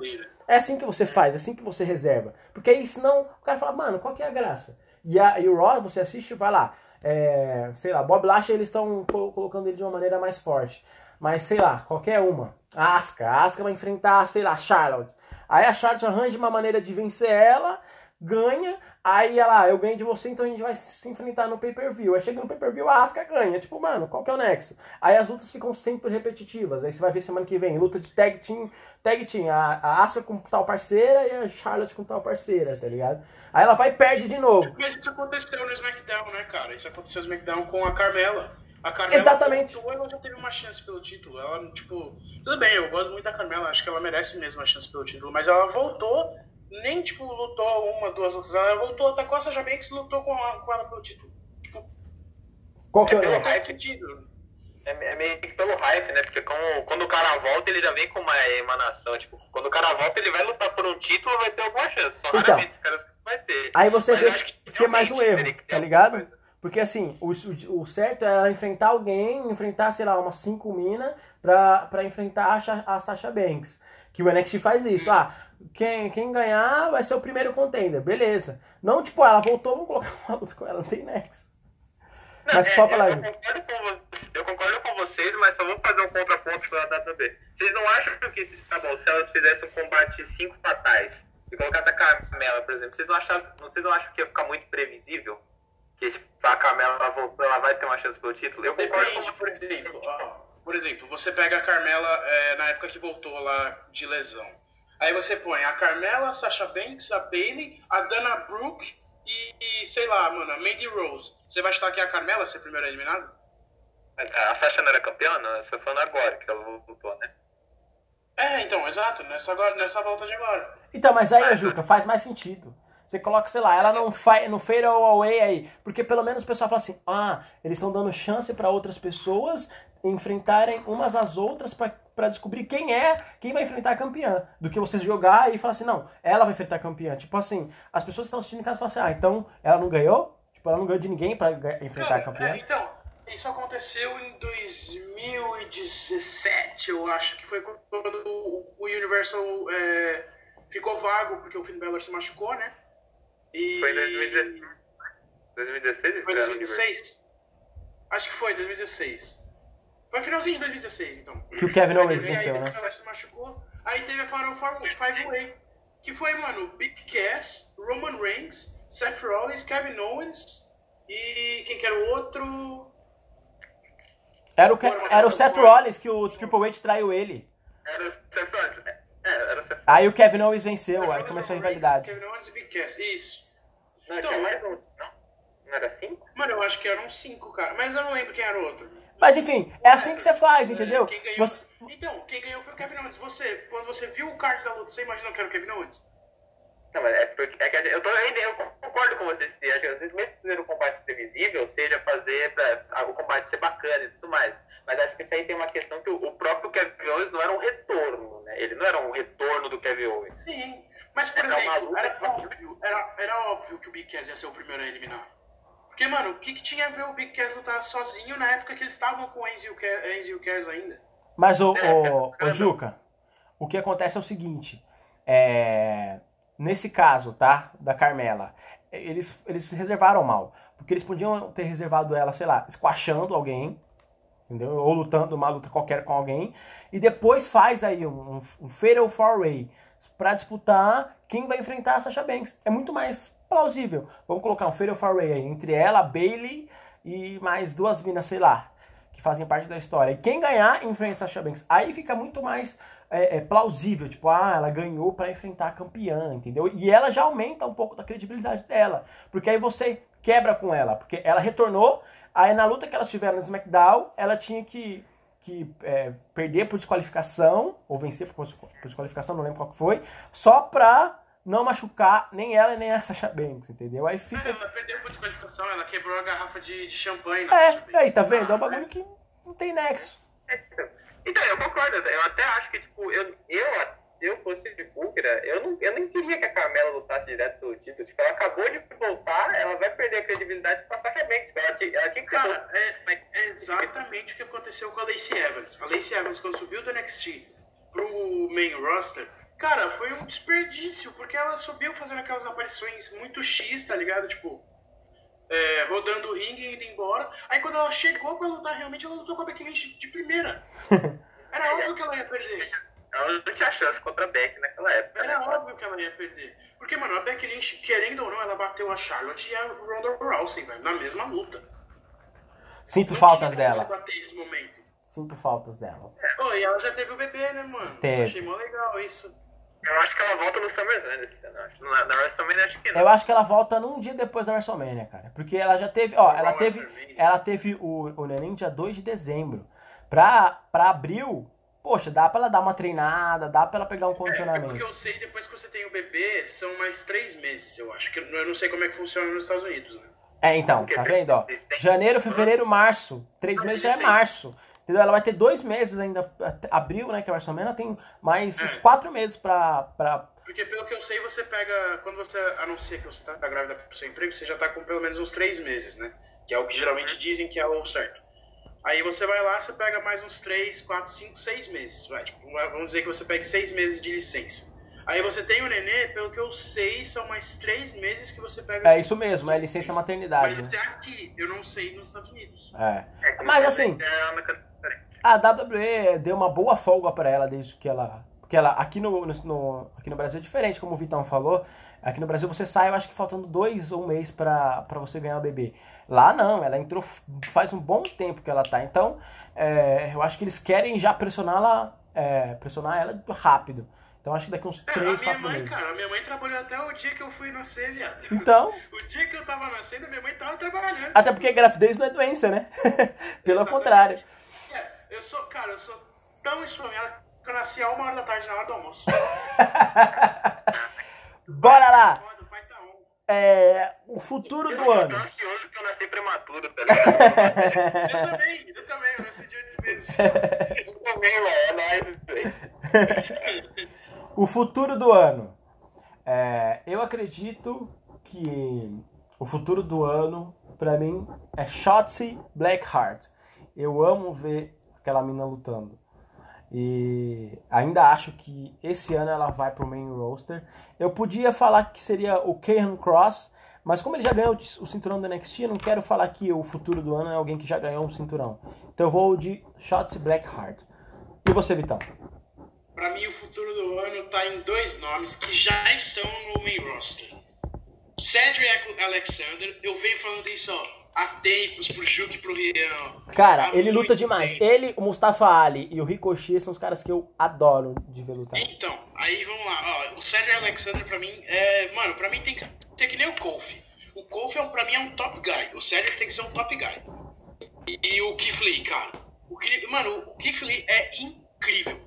É assim que você faz, é assim que você reserva. Porque aí senão o cara fala, mano, qual que é a graça? E, a, e o Raw, você assiste vai lá. É, sei lá, Bob Lashley eles estão colo- colocando ele de uma maneira mais forte. Mas sei lá, qualquer uma. A Asuka, a Asuka vai enfrentar, sei lá, Charlotte. Aí a Charlotte arranja uma maneira de vencer ela, ganha, aí ela, eu ganho de você, então a gente vai se enfrentar no pay-per-view. Aí chega no pay-per-view, a Asuka ganha. Tipo, mano, qual que é o nexo? Aí as lutas ficam sempre repetitivas. Aí você vai ver semana que vem, luta de tag team, tag team, a, a Asuka com tal parceira e a Charlotte com tal parceira, tá ligado? Aí ela vai e perde de novo. Mas isso aconteceu no SmackDown, né, cara? Isso aconteceu no SmackDown com a Carmela. A Carmela Exatamente. voltou, ela já teve uma chance pelo título. Ela, tipo, tudo bem, eu gosto muito da Carmela, acho que ela merece mesmo a chance pelo título, mas ela voltou, nem, tipo, lutou uma, duas lutas, ela voltou, atacou a Sasha Banks e lutou com, a, com ela pelo título. Tipo, Qual que é o É, não faz sentido. É, é meio que pelo hype, né? Porque como, quando o cara volta, ele já vem com uma emanação. Tipo, quando o cara volta, ele vai lutar por um título vai ter alguma chance. Só Então. raramente esse cara vai ter. Aí você Mas vê que que é mais um erro, que tá ligado? coisa. Porque assim, o, o, certo é ela enfrentar alguém, enfrentar, sei lá, umas 5 minas pra, pra enfrentar a, a Sasha Banks. Que o NXT faz isso. Ah, quem, quem ganhar vai ser o primeiro contender, beleza. Não, tipo, ela voltou, vamos colocar (laughs) uma luta com ela, não tem nexo. Não, Mas é, pode falar eu, concordo com eu concordo com vocês, mas só vou fazer um contraponto pra B. Vocês não acham que, se- tá bom, se elas fizessem um combate cinco fatais e colocassem a Carmela, por exemplo, vocês não, acham, vocês não acham que ia ficar muito previsível? Que se a Carmela ela voltou, ela vai ter uma chance pelo título? Eu concordo com Depende, por exemplo, ó, por exemplo, você pega a Carmela é, na época que voltou lá de lesão. Aí você põe a Carmela, a Sasha Banks, a Bailey, a Dana Brooke e, e, sei lá, mano, a Mandy Rose. Você vai chutar que é a Carmela ser primeira eliminada? A Sasha não era campeã? Não, você tá falando agora que ela lutou, né? É, então, exato, nessa, agora, nessa volta de agora. Então, mas aí, Juca, faz mais sentido. Você coloca, sei lá, ela não faz no fade away aí, porque pelo menos o pessoal fala assim: "Ah, eles estão dando chance para outras pessoas enfrentarem umas às outras para descobrir quem é, quem vai enfrentar a campeã, do que você jogar e falar assim: "Não, ela vai enfrentar a campeã". Tipo assim, as pessoas que estão assistindo em casa falam assim: "Ah, então ela não ganhou?" Tipo, ela não ganhou de ninguém para enfrentar a campeã. É, então, isso aconteceu em 2017, eu acho que foi quando o Universal é, ficou vago porque o Finn Balor se machucou, né? E... Foi em 2016. 2016 foi 2016? Acho que foi, 2016. Foi finalzinho de 2016, então. Que o Kevin Owens venceu, né? Ela se machucou. Aí teve a Final Five Way. Que foi, mano, Big Cass, Roman Reigns, Seth Rollins, Kevin Owens e quem que era o outro? Era o, era o Seth Rollins que o Triple H traiu ele. Era o Seth Rollins. É, era Aí o Kevin Owens venceu, aí começou a rivalidade. Kevin Owens e Big Cass, isso. Não, então, mais um, não? Não era cinco? Mano, eu acho que eram cinco, cara. Mas eu não lembro quem era o outro. Mas enfim, é assim que você faz, entendeu? Quem ganhou... Você... Então, quem ganhou foi o Kevin Owens. Você, quando você viu o card da luta, você imaginou que era o Kevin Owens? Não, mas é porque é que eu, tô, eu concordo com vocês que às vezes mesmo fazer o combate previsível, seja fazer pra, o combate ser bacana e tudo mais. Mas acho que isso aí tem uma questão que o, próprio Kevin Owens não era um retorno, né? Ele não era um retorno do Kevin Owens. Sim, mas por era exemplo, era óbvio, era, era óbvio que o Big Cass ia ser o primeiro a eliminar. Porque, mano, o que, que tinha a ver o Big Cass lutar sozinho na época que eles estavam com o Enzo e o Cass ainda? Mas, o, é, o, o Juca, o que acontece é o seguinte, é Nesse caso, tá? Da Carmela, eles, eles reservaram mal. Porque eles podiam ter reservado ela, sei lá, esquachando alguém, entendeu? Ou lutando uma luta qualquer com alguém. E depois faz aí um, um Fatal Four Way para disputar quem vai enfrentar a Sasha Banks. É muito mais plausível. Vamos colocar um Fatal Four Way aí entre ela, Bailey e mais duas minas, sei lá, que fazem parte da história. E quem ganhar enfrenta a Sasha Banks. Aí fica muito mais é, é, plausível, tipo, ah, ela ganhou para enfrentar a campeã, entendeu? E ela já aumenta um pouco da credibilidade dela, porque aí você quebra com ela, porque ela retornou, aí na luta que elas tiveram no SmackDown, ela tinha que, que é, perder por desqualificação, ou vencer por, por desqualificação, não lembro qual que foi, só pra não machucar nem ela nem a Sasha Banks, entendeu? Aí fica... ela perdeu por desqualificação, ela quebrou a garrafa de, de champanhe na É, aí, tá vendo? É um bagulho que não tem nexo. Então, eu concordo. Eu até acho que, tipo, eu, eu se eu fosse de Búlgara, eu não, eu nem queria que a Carmela lutasse direto pelo título. Tipo, ela acabou de voltar, ela vai perder a credibilidade a Sasha Banks. Ela, ela tinha que Cara, é, é, exatamente o que aconteceu com a Lacey Evans. A Lacey Evans, quando subiu do NXT pro main roster, cara, foi um desperdício, porque ela subiu fazendo aquelas aparições muito X, tá ligado? Tipo, é, rodando o ringue e indo embora. Aí quando ela chegou pra lutar, realmente ela lutou com a Becky Lynch de primeira. (laughs) Era óbvio que ela ia perder. Ela não tinha chance contra a Becky naquela época. Era né? óbvio que ela ia perder. Porque, mano, a Becky Lynch, querendo ou não, ela bateu a Charlotte e a Ronda Rousey, velho, na mesma luta. Sinto não faltas dela. Bater esse momento. Sinto faltas dela. Oh, e ela já teve o bebê, né, mano? Teve. Achei mó legal isso. Eu acho que ela volta no SummerSlam esse ano. Na, na WrestleMania acho que não. Eu acho que ela volta num dia depois da WrestleMania, cara. Porque ela já teve, ó, ela teve, ela teve o, o neném dia 2 de dezembro. Pra, pra abril, poxa, dá pra ela dar uma treinada, dá pra ela pegar um condicionamento. É, porque eu sei, depois que você tem o bebê, são mais três meses, eu acho. Que eu não sei como é que funciona nos Estados Unidos, né? É, então, tá vendo, ó? Janeiro, fevereiro, março. Três meses já é março. Entendeu? Ela vai ter dois meses ainda, abril, né, que é a WrestleMania, tem mais é. uns quatro meses pra, pra... Porque pelo que eu sei, você pega, quando você anuncia que você tá grávida pro seu emprego, você já tá com pelo menos uns três meses, né? Que é o que geralmente dizem que é o certo. Aí você vai lá, você pega mais uns três, quatro, cinco, seis meses. Vai, tipo, vamos dizer que você pegue seis meses de licença. Aí você tem o nenê, pelo que eu sei, são mais três meses que você pega. É isso mesmo, é licença maternidade. Mas né? é aqui, eu não sei nos Estados Unidos. É. é Mas assim. A WWE deu uma boa folga para ela desde que ela. Porque ela, aqui no, no, aqui no Brasil é diferente, como o Vitão falou. Aqui no Brasil você sai, eu acho que faltando dois ou um mês para você ganhar o bebê. Lá não, ela entrou faz um bom tempo que ela tá. Então, é, eu acho que eles querem já pressionar ela, é, pressionar ela rápido. Então acho que daqui uns 3, é, 4 mãe, meses. Cara, a minha mãe trabalhou até o dia que eu fui nascer, viado. Então. (laughs) o dia que eu tava nascendo, a minha mãe tava trabalhando. Até porque gravidez não é doença, né? (laughs) Pelo Exatamente. contrário. É, eu sou, cara, eu sou tão esfomeado eu nasci a uma hora da tarde na hora do almoço. (laughs) Bora lá! Foda, o pai tá on. É, o futuro Eu do tô ano. ansioso que eu nasci prematuro, tá ligado? Eu também, eu também, eu nasci de oito meses. Eu também, mano, é nóis isso aí. O futuro do ano. É, eu acredito que o futuro do ano, pra mim, é Shotzi Blackheart. Eu amo ver aquela mina lutando. E ainda acho que esse ano ela vai pro main roster. Eu podia falar que seria o Karen Cross, mas como ele já ganhou o cinturão do NXT, eu não quero falar que o futuro do ano é alguém que já ganhou um cinturão. Então eu vou de Shotzi Blackheart. E você, Vitão? Pra mim, o futuro do ano tá em dois nomes que já estão no main roster. Cedric Alexander, eu venho falando isso ó, há tempos pro Juke e pro Rian. Cara, Há ele luta demais. tempo. Ele, o Mustafa Ali e o Ricochet são os caras que eu adoro de ver lutar. Então, aí vamos lá. Ó, o Cedric Alexander, pra mim, é. Mano, pra mim tem que ser que nem o Kofi. O Kofi, é um, pra mim, é um top guy. O Cedric tem que ser um top guy. E, e o Keith Lee, cara. O Keith- mano, o Keith Lee é incrível.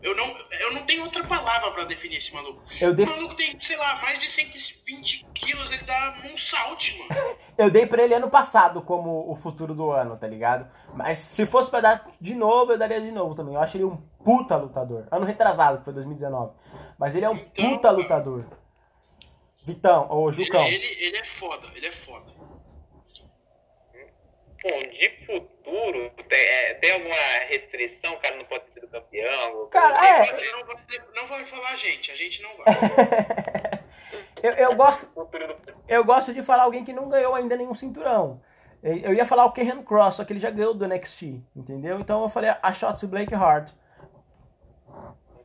Eu não, eu não tenho outra palavra pra definir esse maluco. Eu dei, O maluco tem, sei lá, mais de 120 quilos, ele dá um salto, mano. (laughs) eu dei pra ele ano passado como o futuro do ano, tá ligado? Mas se fosse pra dar de novo, eu daria de novo também. Eu acho ele um puta lutador. Ano retrasado, que foi 2019. Mas ele é um Então, puta lutador. Vitão, ou Ele, Jucão. ele, ele é foda, ele é foda. Bom, de futuro, tem, é, tem alguma restrição? O cara não pode ter sido campeão? Cara, é. não vai, não vai falar a gente, a gente não vai. (laughs) Eu, eu gosto, Futuro eu gosto de falar alguém que não ganhou ainda nenhum cinturão. Eu ia falar o Karen Cross, só que ele já ganhou do NXT, entendeu? Então eu falei a Shotzi Blackheart.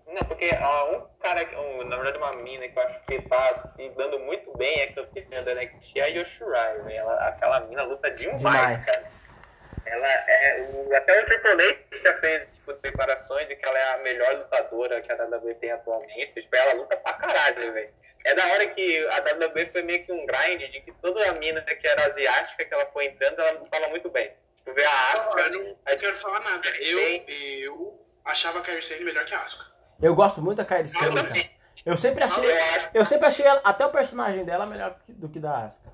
Não, porque ó, um cara, um, na verdade uma mina que eu acho que tá se dando muito bem é campeã da NXT, é a Yoshirai, velho. Ela, aquela mina luta demais, Demais. cara. Ela é, o, até o Triple H já fez tipo, declarações de que ela é a melhor lutadora que a WWE tem atualmente. Tipo, ela luta pra caralho, velho. É da hora que a WWE foi meio que um grind de que toda a mina que era asiática que ela foi entrando, ela lutava muito bem. Tipo, ver a Asuka, eu não eu quero falar nada. Eu, eu achava a Kairi Sane melhor que a Asuka. Eu gosto muito da Kairi Eu Sane, também. cara. Eu sempre achei, eu acho eu sempre achei ela- até o personagem dela melhor do que da Asuka.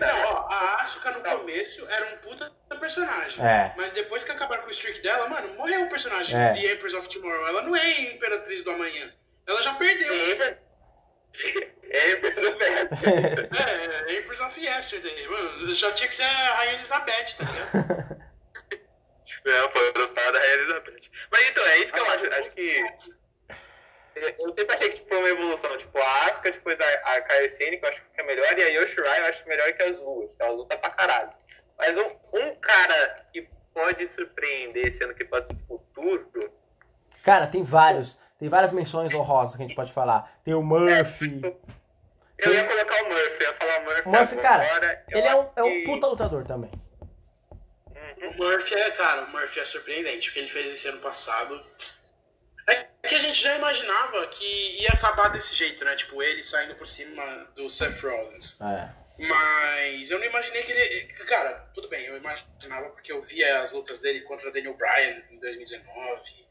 Não, ó, a Asuka no começo era um puta personagem. É. Mas depois que acabaram com o streak dela, mano, morreu o personagem É. The Empress of Tomorrow. Ela não é Imperatriz do Amanhã. Ela já perdeu. É, é? É, (laughs) é Empress of Yesterday. Mano, já tinha que ser a Rainha Elizabeth, tá ligado? (laughs) Não, foi lutar da Elizabeth. Mas então, é isso que eu acho. Acho que. Eu sempre achei que tipo, foi uma evolução. Tipo, a Asuka, depois a, a Kairi que eu acho que é melhor, e a Yoshirai eu acho melhor que as duas, que ela luta pra caralho. Mas um, um cara que pode surpreender ano, que pode ser futuro, Cara, tem vários. Tem várias menções honrosas que a gente pode falar. Tem o Murphy. eu ia colocar o Murphy, eu ia falar o Murphy. O Murphy, cara, agora. Eu ele é um, é um puta lutador também. O Murphy é, cara, o Murphy é surpreendente. O que ele fez esse ano passado. É que a gente já imaginava que ia acabar desse jeito, né? Tipo, ele saindo por cima do Seth Rollins. É. Mas eu não imaginei que ele. Cara, tudo bem, eu imaginava porque eu via as lutas dele contra Daniel Bryan em 2019,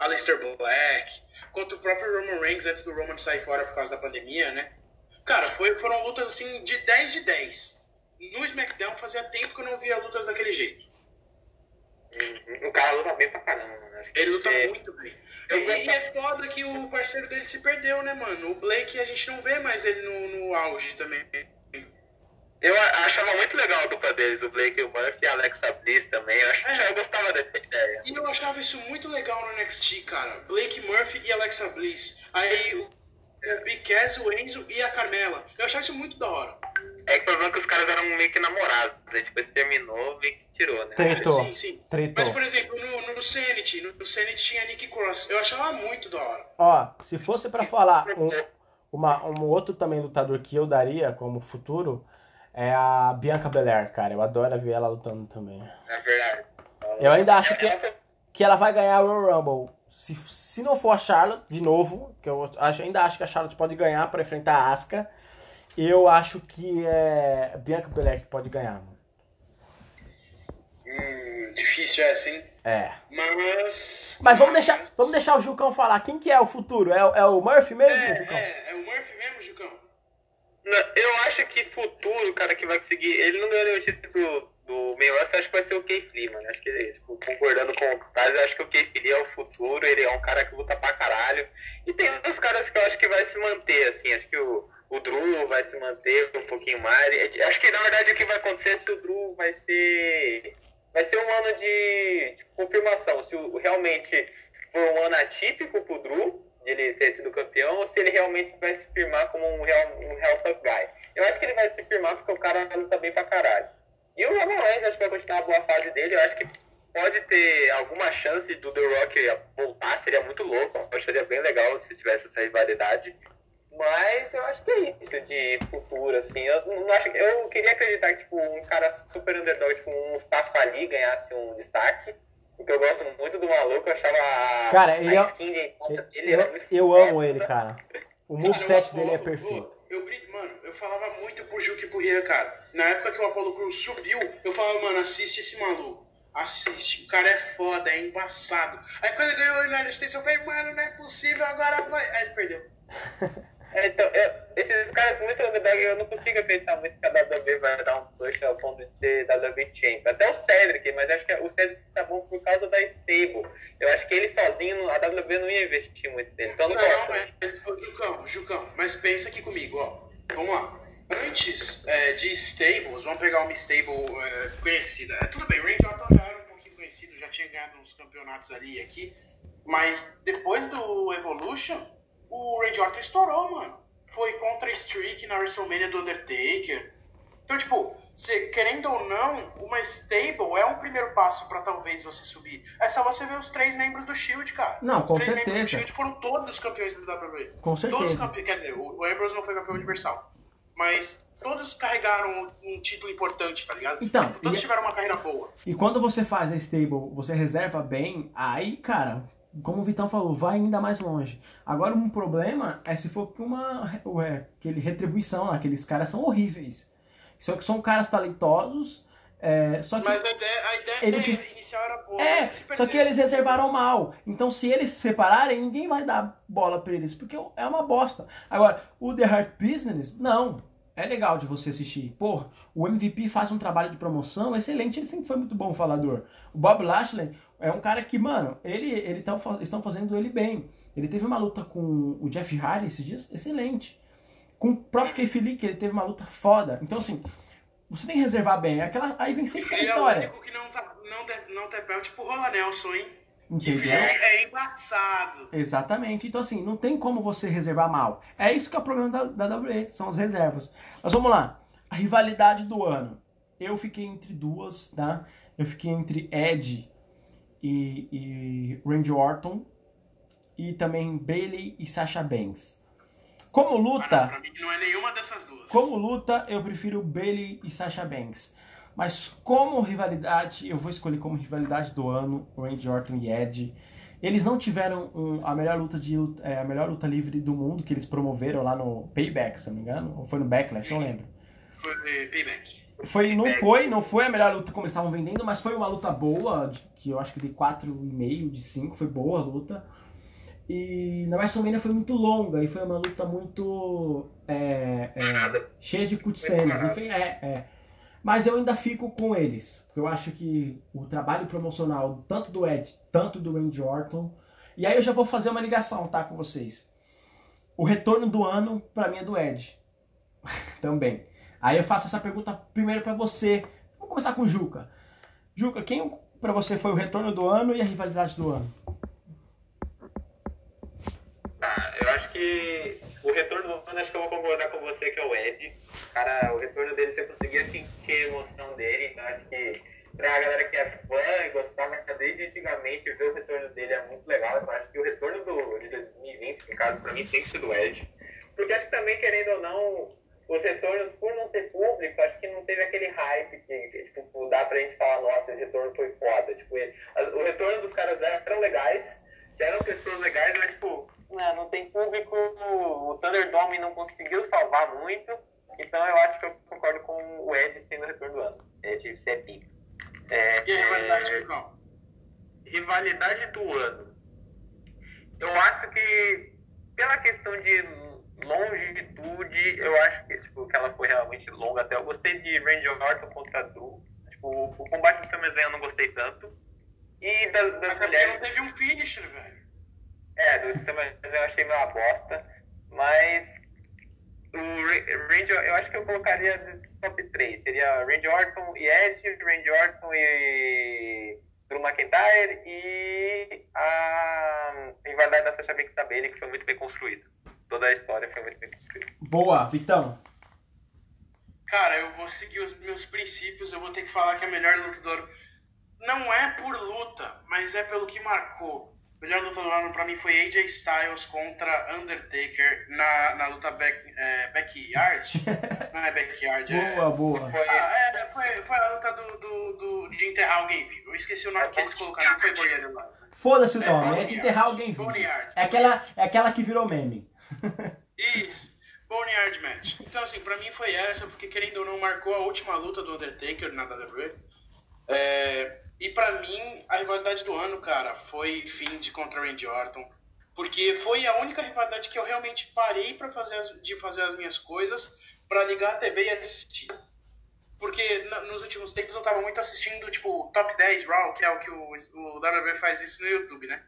Aleister Black, contra o próprio Roman Reigns antes do Roman sair fora por causa da pandemia, né? Cara, foi, foram lutas assim de 10 de 10. No SmackDown fazia tempo que eu não via lutas daquele jeito. Uhum. O cara luta bem pra caramba, que Ele luta é- muito bem. E, e é foda que o parceiro dele se perdeu, né, mano? O Blake a gente não vê mais ele no, no auge também. Eu achava muito legal a dupla deles, o Blake e o Murphy e a Alexa Bliss também. Eu, ach- eu gostava dessa ideia. E eu achava isso muito legal no NXT, cara. Blake Murphy e Alexa Bliss. Aí o, o Big Cass, o Enzo e a Carmela. Eu achava isso muito da hora. É que o problema é que os caras eram meio que namorados. Aí depois terminou, meio que tirou, né? Tretou. Sim, sim. Tretou. Mas, por exemplo, no, no Sanity, no, no Sanity tinha Nick Cross. Eu achava muito da hora. Ó, se fosse pra falar um, uma, um outro também lutador que eu daria como futuro, é a Bianca Belair, cara. Eu adoro ver ela lutando também. É verdade. Eu ainda acho que, Ela foi- que ela vai ganhar o Royal Rumble. Se, se não for a Charlotte, de novo, que eu acho, ainda acho que a Charlotte pode ganhar pra enfrentar a Asuka, eu acho que é Bianca Belair que pode ganhar. mano. Hum, difícil essa, hein? É. Mas Mas vamos deixar, vamos deixar o Jucão falar. Quem que é o futuro? É, o- é o Murphy mesmo, É, Jucão? é, é o Murphy mesmo, Jucão? Não, Eu acho que futuro, o cara que vai conseguir. Ele não ganhou nenhum título do meio eu acho que vai ser o Keith Lee, mano. Acho que, tipo, concordando com o Taz, eu acho que o Keith Lee é o futuro, ele é um cara que luta pra caralho. E tem uns caras que eu acho que vai se manter, assim. Acho que o, o Drew vai se manter um pouquinho mais. Eu Acho que na verdade o que vai acontecer é se o Drew vai ser. Vai ser um ano de, de confirmação. Se o, realmente for um ano atípico pro Drew, de ele ter sido campeão, ou se ele realmente vai se firmar como um real, um real top guy. Eu acho que ele vai se firmar porque o cara luta bem pra caralho. E o Reigns acho que vai continuar a boa fase dele. Eu acho que pode ter alguma chance do The Rock voltar, seria muito louco. Eu acharia bem legal se tivesse essa rivalidade. Mas eu acho que é isso de futuro, assim. Eu não acho Eu queria acreditar que tipo, um cara super underdog, tipo um Mustafa Ali ganhasse um destaque. Porque eu gosto muito do maluco, eu achava a, Cara, ele a é- skin de encosta dele era Eu, eu amo ele, cara. O moveset dele é perfeito. Eu, grito, mano, eu falava muito pro Juque e pro Rian, cara. Na época que o Apollo Cruz subiu, eu falava, mano, assiste esse maluco. Assiste, o cara é foda, é embaçado. Aí quando ele ganhou o United States, eu falei, mano, não é possível, agora vai. Aí ele perdeu. (laughs) É, então, eu- esses caras muito underdog, eu não consigo acreditar muito que a WWE vai dar um push ao ponto de ser WWE Champion. Até o Cedric, mas acho que o Cedric tá bom por causa da stable. Eu acho que ele sozinho, a WWE não ia investir muito nele. Então não Não, gosto. mas, Jucão, Jucão, mas pensa aqui comigo, ó. Vamos lá. Antes é, de stables, vamos pegar uma stable é, conhecida. É, tudo bem, o Randy Orton já era um pouquinho conhecido, já tinha ganhado uns campeonatos ali e aqui. Mas depois do Evolution, o Randy Orton estourou, mano. Foi contra Streak na WrestleMania do Undertaker. Então, tipo, você, querendo ou não, uma stable é um primeiro passo pra talvez você subir. É só você ver os três membros do Shield, cara. Não, os com três membros do. Shield foram todos campeões da WWE. Com Todos certeza. campeões, quer dizer, o o Ambrose não foi campeão universal. Mas todos carregaram um título importante, tá ligado? Então, todos e- tiveram uma carreira boa. E quando você faz a stable, você reserva bem, aí, cara, como o Vitão falou, vai ainda mais longe. Agora, um problema é se for que uma ué, aquele retribuição lá, aqueles caras são horríveis. Só que são caras talentosos, é, só que Mas a ideia, a ideia Eles- é, inicial era boa. É, só que eles reservaram mal. Então, se eles se separarem, ninguém vai dar bola pra eles, porque é uma bosta. Agora, o The Heart Business, não. É legal de você assistir. Pô, o MVP faz um trabalho de promoção excelente, ele sempre foi muito bom falador. O Bob Lashley é um cara que, mano, ele, ele fa- estão fazendo ele bem. Ele teve uma luta com o Jeff Hardy esses dias, excelente. Com o próprio Keith Lee, que ele teve uma luta foda. Então, assim, você tem que reservar bem. Aquela, aí vem sempre aquela Ele é o história. único que não, tá, não, de, não tem belt tipo Rola Nelson, hein? Entendeu? é, é embaçado. Exatamente. Então, assim, não tem como você reservar mal. É isso que é o problema da, da WWE, são as reservas. Mas vamos lá. A rivalidade do ano. Eu fiquei entre duas, tá? Eu fiquei entre Edge e, e Randy Orton. E também Bailey e Sasha Banks. Como Ah, não, luta, pra mim não é nenhuma dessas duas. como luta, eu prefiro Bailey e Sasha Banks. Mas como rivalidade, eu vou escolher como rivalidade do ano Randy Orton e Edge. Eles não tiveram um- a melhor luta de luta- é, a melhor luta livre do mundo que eles promoveram lá no Payback, se não me engano, ou foi no Backlash, não lembro. Foi Payback. Foi, não foi, não foi a melhor luta eles estavam vendendo, mas foi uma luta boa, que eu acho que de 4,5 de 5, foi boa a luta. E na WrestleMania foi muito longa e foi uma luta muito é, é, cheia de cutscenes. Enfim, é, é. Mas eu ainda fico com eles, porque eu acho que o trabalho promocional, tanto do Ed, tanto do Randy Orton. E aí eu já vou fazer uma ligação, tá, com vocês. O retorno do ano, pra mim, é do Ed. (laughs) Também. Aí eu faço essa pergunta primeiro pra você. Vamos começar com o Juca. Juca, quem pra você foi o retorno do ano e a rivalidade do ano? Tá, eu acho que o retorno do ano, acho que eu vou concordar com você que é o Ed. Cara, o retorno dele, você conseguia sentir a emoção dele, então acho que pra galera que é fã e gostava desde antigamente, ver o retorno dele é muito legal. Então acho que o retorno do, de 2020, no caso, pra mim, tem que ser do Ed. Porque acho que também, querendo ou não, os retornos, por não ter público, acho que não teve aquele hype que, que, tipo, dá pra gente falar, nossa, esse retorno foi foda. Tipo, ele- o retorno dos caras eram legais, eram pessoas legais, mas, tipo, não, não tem público, o Thunderdome não conseguiu salvar muito, então eu acho que eu concordo com o Ed sendo o retorno do ano. Ed ser pica. É, E a rivalidade, é, rivalidade do ano. Eu acho que, pela questão de longitude, eu acho que, tipo, que ela foi realmente longa até. Eu gostei de Randy Orton contra Drew. Tipo, o combate do SummerSlam eu não gostei tanto. E das, das Até mulheres. não teve um finisher, velho. É, do SummerSlam eu achei meio uma bosta. Mas o Ra- Randy, eu acho que eu colocaria top 3. Seria Randy Orton e Edge, Randy Orton e Drew McIntyre e a rivalidade da Sasha Banks da Bailey, que foi muito bem construída. Toda a história foi muito bem construída. Boa, Vitão. Cara, eu vou seguir os meus princípios, eu vou ter que falar que a melhor luta do ano não é por luta, mas é pelo que marcou. A melhor luta do ano pra mim foi AJ Styles contra Undertaker na, na luta back, é, Backyard. (laughs) não é Backyard, é. Boa, boa. Foi, é, foi, foi a luta do, do, do- de enterrar alguém vivo. Eu esqueci o nome que eles colocaram, não foi Alive. Foda-se o É, nome, é de enterrar alguém vivo. É aquela, é aquela que virou meme. Isso. Boneyard Match. Então, assim, pra mim foi essa, porque querendo ou não, marcou a última luta do Undertaker na WWE. É, e pra mim, a rivalidade do ano, cara, foi Fiend contra Randy Orton. Porque foi a única rivalidade que eu realmente parei pra fazer as- de fazer as minhas coisas pra ligar a TV e assistir. Porque na- nos últimos tempos eu tava muito assistindo, tipo, Top 10 Raw, que é o que o, o WWE faz isso no YouTube, né?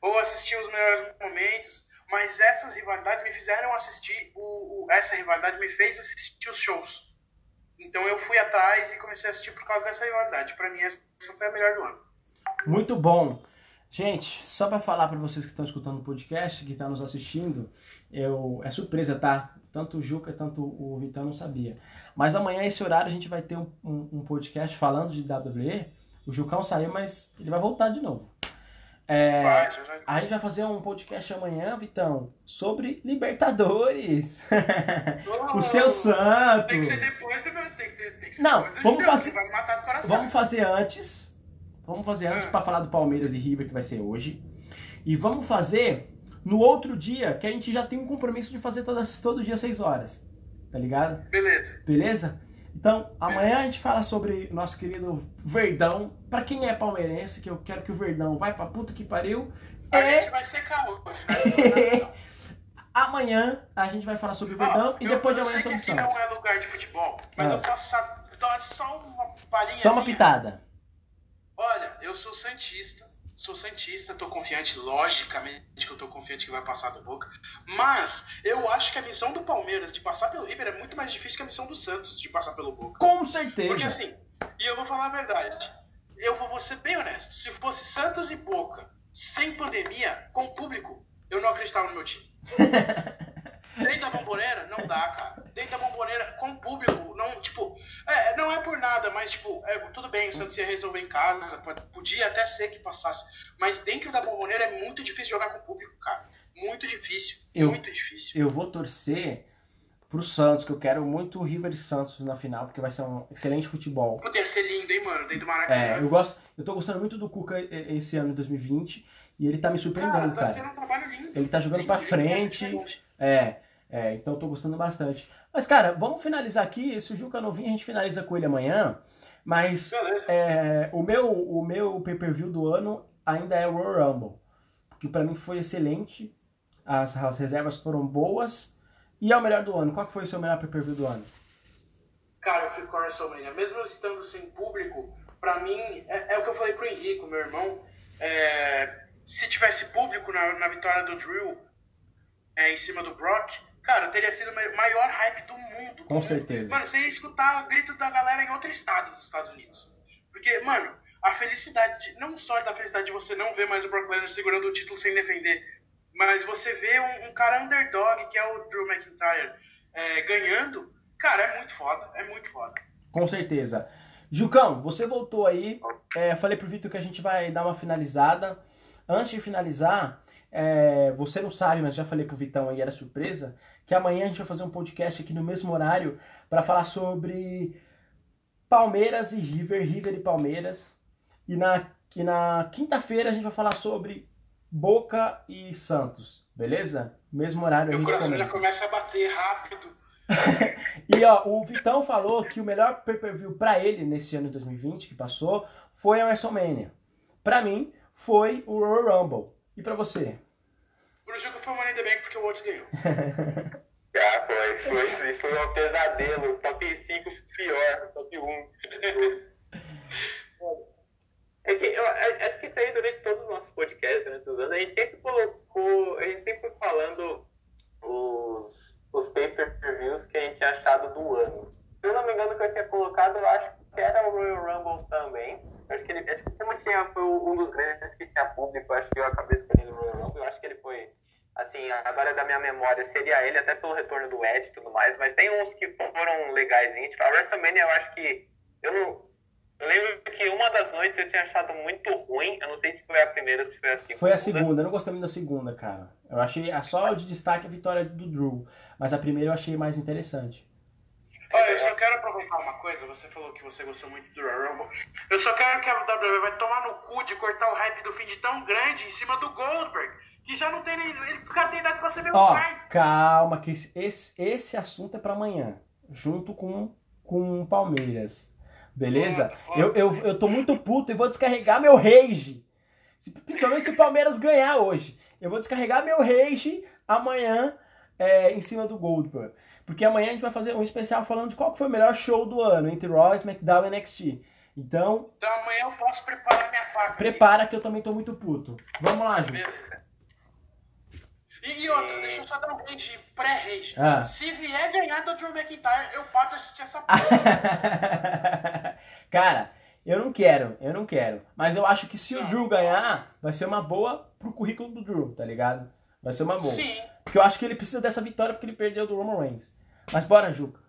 Ou assistir os melhores momentos, mas essas rivalidades me fizeram assistir, o, o- essa rivalidade me fez assistir os shows. Então eu fui atrás e comecei a assistir por causa dessa rivalidade. Pra mim essa foi a melhor do ano. Muito bom. Gente, só pra falar pra vocês que estão escutando o podcast, que estão nos assistindo, eu é surpresa, tá? Tanto o Juca, tanto o Vitão não sabia. Mas amanhã, esse horário, a gente vai ter um, um- um podcast falando de WWE. O Jucão saiu, mas ele vai voltar de novo. É, Vai, já- a gente vai fazer um podcast amanhã, Vitão, sobre Libertadores. (laughs) o seu Santos. Tem que ser depois do meu. Tem que, ter- tem que ser Não, vamos fazer-. Vamos fazer antes. Vamos fazer antes Ah. pra falar do Palmeiras e River que vai ser hoje. E vamos fazer no outro dia, que a gente já tem um compromisso de fazer todas, todo dia 6 horas. Tá ligado? Beleza. Beleza? Então, amanhã a gente fala sobre nosso querido Verdão. Pra quem é palmeirense, que eu quero que o Verdão vai pra puta que pariu. A É gente vai secar hoje, né? amanhã a gente vai falar sobre o Verdão e eu- depois de eu amanhã sei que sobre o aqui Santos. não é lugar de futebol, mas Ah. eu posso dar só uma palhinha. Só uma pitada. Olha, eu sou Santista, sou Santista, tô confiante, logicamente que eu tô confiante que vai passar do Boca, mas eu acho que a missão do Palmeiras de passar pelo River é muito mais difícil que a missão do Santos de passar pelo Boca. Com Porque certeza. assim, e eu vou falar a verdade, eu vou, vou ser bem honesto, se fosse Santos e Boca sem pandemia, com público, eu não acreditava no meu time. (laughs) Dentro da bomboneira, não dá, cara. Dentro da bomboneira, com público, não, tipo, é, não é por nada, mas, tipo, é, tudo bem, o Santos ia resolver em casa, podia até ser que passasse, mas dentro da bomboneira é muito difícil jogar com público, cara. Muito difícil, Eu- muito difícil. eu vou torcer pro Santos, que eu quero muito o River e Santos na final, porque vai ser um excelente futebol. Podia ser lindo, hein, mano, dentro do É, Maracanã. eu gosto, eu tô gostando muito do Cuca esse ano, 2020, e ele tá me Cara, surpreendendo, tá cara. um lindo. Ele tá jogando Lindo, pra lindo, frente, é, é, então eu tô gostando bastante. Mas, cara, vamos finalizar aqui, se o Juca vir, a gente finaliza com ele amanhã, mas é, o meu, o meu pay-per-view do ano ainda é o Royal Rumble, que pra mim foi excelente, as, as reservas foram boas, e é o melhor do ano. Qual que foi o seu melhor pay-per-view do ano? Cara, eu fico com a WrestleMania. Mesmo eu estando sem público, pra mim, é, é o que eu falei pro Henrico, meu irmão. é, se tivesse público na, na vitória do Drew é, em cima do Brock, cara, teria sido o ma- maior hype do mundo. Com certeza. Mano, você ia escutar o grito da galera em outro estado dos Estados Unidos. Porque, mano, a felicidade, de- não só da felicidade de você não ver mais o Brock Lesnar segurando o título sem defender, mas você vê um, um cara underdog, que é o Drew McIntyre, é, ganhando, cara, é muito foda, é muito foda. Com certeza. Jucão, você voltou aí. É, falei pro Vitor que a gente vai dar uma finalizada. Antes de finalizar, é, você não sabe, mas já falei pro Vitão aí, era surpresa, que amanhã a gente vai fazer um podcast aqui no mesmo horário para falar sobre Palmeiras e River, River e Palmeiras. E na, e na quinta-feira a gente vai falar sobre Boca e Santos, beleza? Mesmo horário Meu coração comenta. já começa a bater rápido. (laughs) E ó, o Vitão falou que o melhor pay-per-view pra ele nesse ano de 2020 que passou foi a WrestleMania. Pra mim, foi o Royal Rumble. E pra você? Pro jogo foi o in the Bank porque o Woods ganhou. (laughs) Ah, foi, foi sim, foi um pesadelo. Top 5 pior, top 1. (laughs) É que eu acho que isso aí durante todos os nossos podcasts, durante os anos, a gente sempre colocou, a gente sempre foi falando os, os pay-per-views que a gente tinha achado do ano. Se eu não me engano, que eu tinha colocado, eu acho que era o Royal Rumble também. Eu acho que ele, acho que como tinha, foi um dos grandes que tinha público, eu acho que eu acabei escolhendo o Royal Rumble. Eu acho que ele foi, assim, agora da minha memória, seria ele, até pelo retorno do Ed e tudo mais, mas tem uns que foram legais. Tipo, a WrestleMania, eu acho que. Eu não. Eu lembro que uma das noites eu tinha achado muito ruim. Eu não sei se foi a primeira ou se foi a segunda. Foi a segunda, eu não gostei muito da segunda, cara. Eu achei só de destaque a vitória do Drew. Mas a primeira eu achei mais interessante. Olha, eu só quero aproveitar uma coisa. Você falou que você gostou muito do Royal Rumble. Eu só quero que a WWE vai tomar no cu de cortar o hype do fim de tão grande em cima do Goldberg. Que já não tem nem. Ele, o cara tem idade pra ser meu Ó, pai. calma, que esse, esse, assunto é pra amanhã. Junto com, o Palmeiras. Beleza? Eu, eu, eu tô muito puto e vou descarregar meu rage. Se- Principalmente se o Palmeiras ganhar hoje. Eu vou descarregar meu rage amanhã é, em cima do Goldberg. Porque amanhã a gente vai fazer um especial falando de qual foi o melhor show do ano entre Raw, SmackDown e NXT. Então, Então amanhã eu posso preparar minha faca. aqui. prepara que eu também tô muito puto. Vamos lá, Ju. Beleza. E, e outra, deixa eu só dar um rage, pré-rage. Ah. Se vier ganhar do Drew McIntyre, eu pato assistir essa porra. Cara, eu não quero, eu não quero. Mas eu acho que se o. Drew ganhar, vai ser uma boa pro currículo do Drew, tá ligado? Vai ser uma boa. Sim. Porque eu acho que ele precisa dessa vitória porque ele perdeu do Roman Reigns. Mas bora, Juca.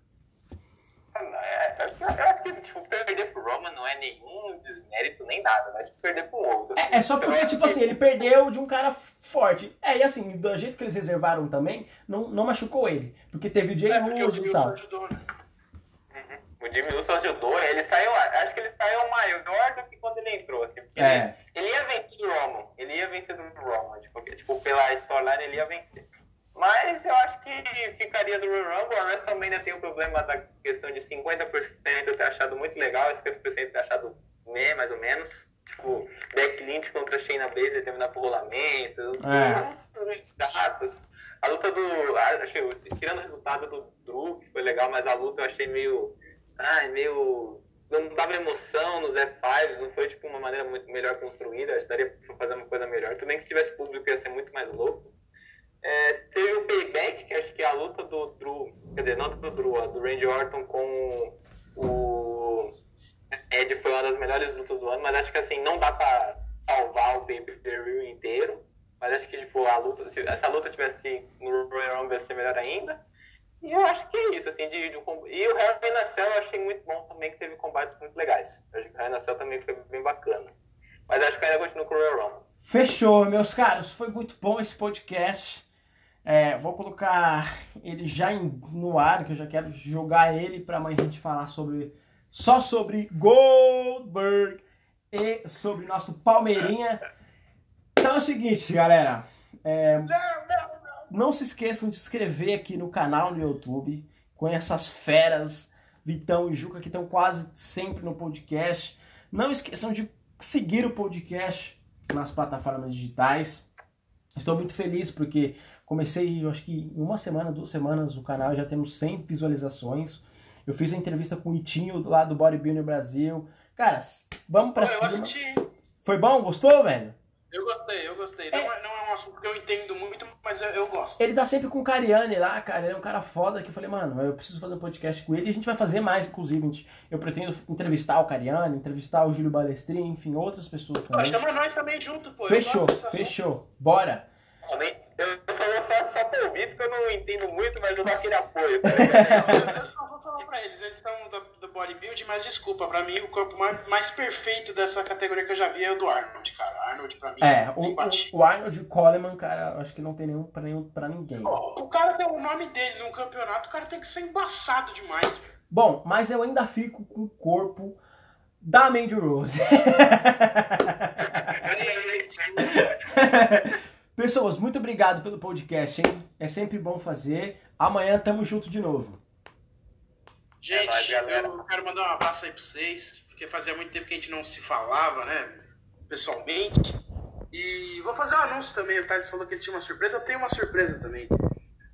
É, Eu acho que tipo, perder pro Roman não é nenhum desmérito nem nada, né? Tipo, perder pro outro. É, é só porque, tipo assim, ele perdeu de um cara forte. É, e assim, do jeito que eles reservaram também, não, não machucou ele. Porque teve o Jay É o e tal. ajudou, né? O Jimmy Wilson ajudou, ele saiu, acho que ele saiu maior do que quando ele entrou, assim, porque É. ele, ele ia vencer o Roman, ele ia vencer do Roman, tipo, porque, tipo, pela storyline ele ia vencer. Mas eu acho que ficaria do Royal Rumble, a WrestleMania tem o problema da questão de 50% eu ter achado muito legal, 50% eu ter achado né, mais ou menos. Tipo, Beck Lynch contra Shayna Baszler terminar por rolamento, É. chatos. A luta do. ah, Achei, tirando o resultado do Drew, que foi legal, mas a luta eu achei meio. Ai, meio. Não dava emoção nos F5s, não foi tipo uma maneira muito melhor construída. Acho que daria pra fazer uma coisa melhor. Tudo bem que se tivesse público ia ser muito mais louco. É, teve o Payback, que acho que é a luta do Drew, quer dizer, não do Drew, a do Randy Orton com o Ed foi uma das melhores lutas do ano, mas acho que assim, não dá pra salvar o pay-per-view inteiro. Mas acho que, tipo, a luta, se essa luta tivesse no Royal Rumble ia ser melhor ainda. E eu acho que é isso, assim, de, de E o Hell in a Cell eu achei muito bom também, que teve combates muito legais. Eu acho que o Hell in a Cell também foi bem bacana. Mas acho que ainda continua com o Royal Rumble. Fechou, meus caros. Foi muito bom esse podcast. É, vou colocar ele já em- no ar, que eu já quero jogar ele para amanhã a gente falar sobre só sobre Goldberg e sobre nosso Palmeirinha. Então é o seguinte, galera. É, não se esqueçam de inscrever aqui no canal no YouTube com essas feras, Vitão e Juca, que estão quase sempre no podcast. Não esqueçam de seguir o podcast nas plataformas digitais. Estou muito feliz porque comecei, acho que em uma semana, duas semanas, o canal já temos 100 visualizações. Eu fiz a entrevista com o Itinho lá do Bodybuilder Brasil. Cara, vamos pra Pô, eu cima. assisti. Foi bom? Gostou, velho? Eu gostei, eu gostei. Não, é, não é um assunto que eu entendo muito, mas eu, eu gosto. Ele tá sempre com o Cariani lá, cara. Ele é um cara foda que eu falei, mano, eu preciso fazer um podcast com ele. E a gente vai fazer mais, inclusive. Gente- eu pretendo entrevistar o Cariani, entrevistar o Júlio Balestrin, enfim, outras pessoas Pô, também. chama nós também junto, pô. Eu Fechou, desse assunto. fechou. Bora. Eu, eu só vou só, só pra ouvir, porque eu não entendo muito, mas eu dou aquele apoio. (laughs) (laughs) pra eles, eles estão do, do bodybuilding, mas desculpa, pra mim o corpo mais, mais perfeito dessa categoria que eu já vi é o do Arnold, cara. Arnold pra mim É, o, bate. o, o Arnold Coleman, cara, acho que não tem nenhum pra, nenhum, pra ninguém. Pô, O cara tem o nome dele num campeonato, o cara tem que ser embaçado demais. Bom, mas eu ainda fico com o corpo da Mandy Rose. (laughs) Pessoas, muito obrigado pelo podcast, hein? É sempre bom fazer. Amanhã tamo junto de novo. Gente, nóis, galera. eu quero mandar um abraço aí pra vocês, porque fazia muito tempo que a gente não se falava, né? Pessoalmente. E vou fazer um anúncio também. O Thales falou que ele tinha uma surpresa. Eu tenho uma surpresa também.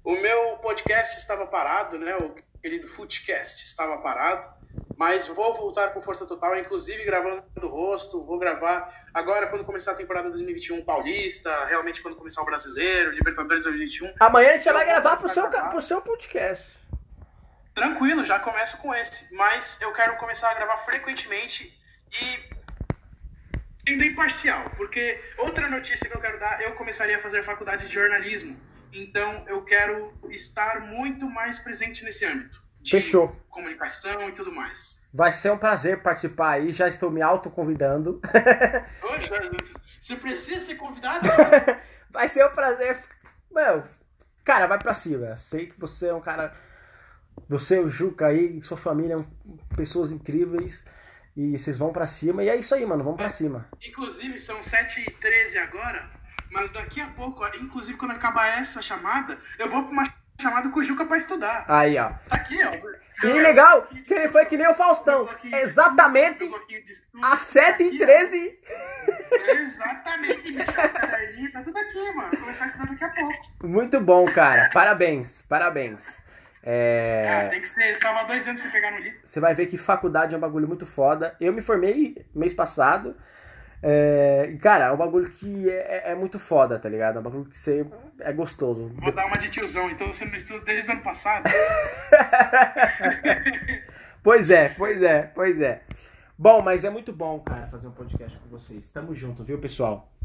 O meu podcast estava parado, né? O querido Footcast estava parado. Mas vou voltar com força total, inclusive gravando do rosto. Vou gravar agora quando começar a temporada 2021 paulista, realmente quando começar o brasileiro, Libertadores 2021. Amanhã a gente vai gravar pro seu, gravar. pro seu podcast. Tranquilo, já começo com esse. Mas eu quero começar a gravar frequentemente e sendo imparcial. Porque outra notícia que eu quero dar, eu começaria a fazer faculdade de jornalismo. Então eu quero estar muito mais presente nesse âmbito. De Fechou. comunicação e tudo mais. Vai ser um prazer participar aí, já estou me autoconvidando. Você precisa ser convidado? (laughs) Vai ser um prazer. Meu, cara, vai pra cima. Sei que você é um cara. Você, o Juca aí, sua família, pessoas incríveis. E vocês vão pra cima. E é isso aí, mano. Vamos pra cima. Inclusive, são 7h13 agora, mas daqui a pouco, inclusive quando acabar essa chamada, eu vou pra uma chamada com o Juca pra estudar. Aí, ó. Tá aqui, ó. E legal que ele foi que nem o Faustão. Exatamente às 7h13. Exatamente, bicho. O caderninho tá tudo aqui, mano. Vou começar a estudar daqui a pouco. Muito bom, cara. Parabéns, parabéns. Ah, É, tem que ser. Tava dois anos sem pegar no livro. você vai ver que faculdade é um bagulho muito foda. Eu me formei mês passado. É, cara, é um bagulho que é, é muito foda, tá ligado? É um bagulho que você é gostoso. Vou dar uma de tiozão, então você não estuda desde o ano passado. (laughs) Pois é, pois é, pois é. Bom, mas é muito bom, cara, fazer um podcast com vocês. Tamo junto, viu, pessoal?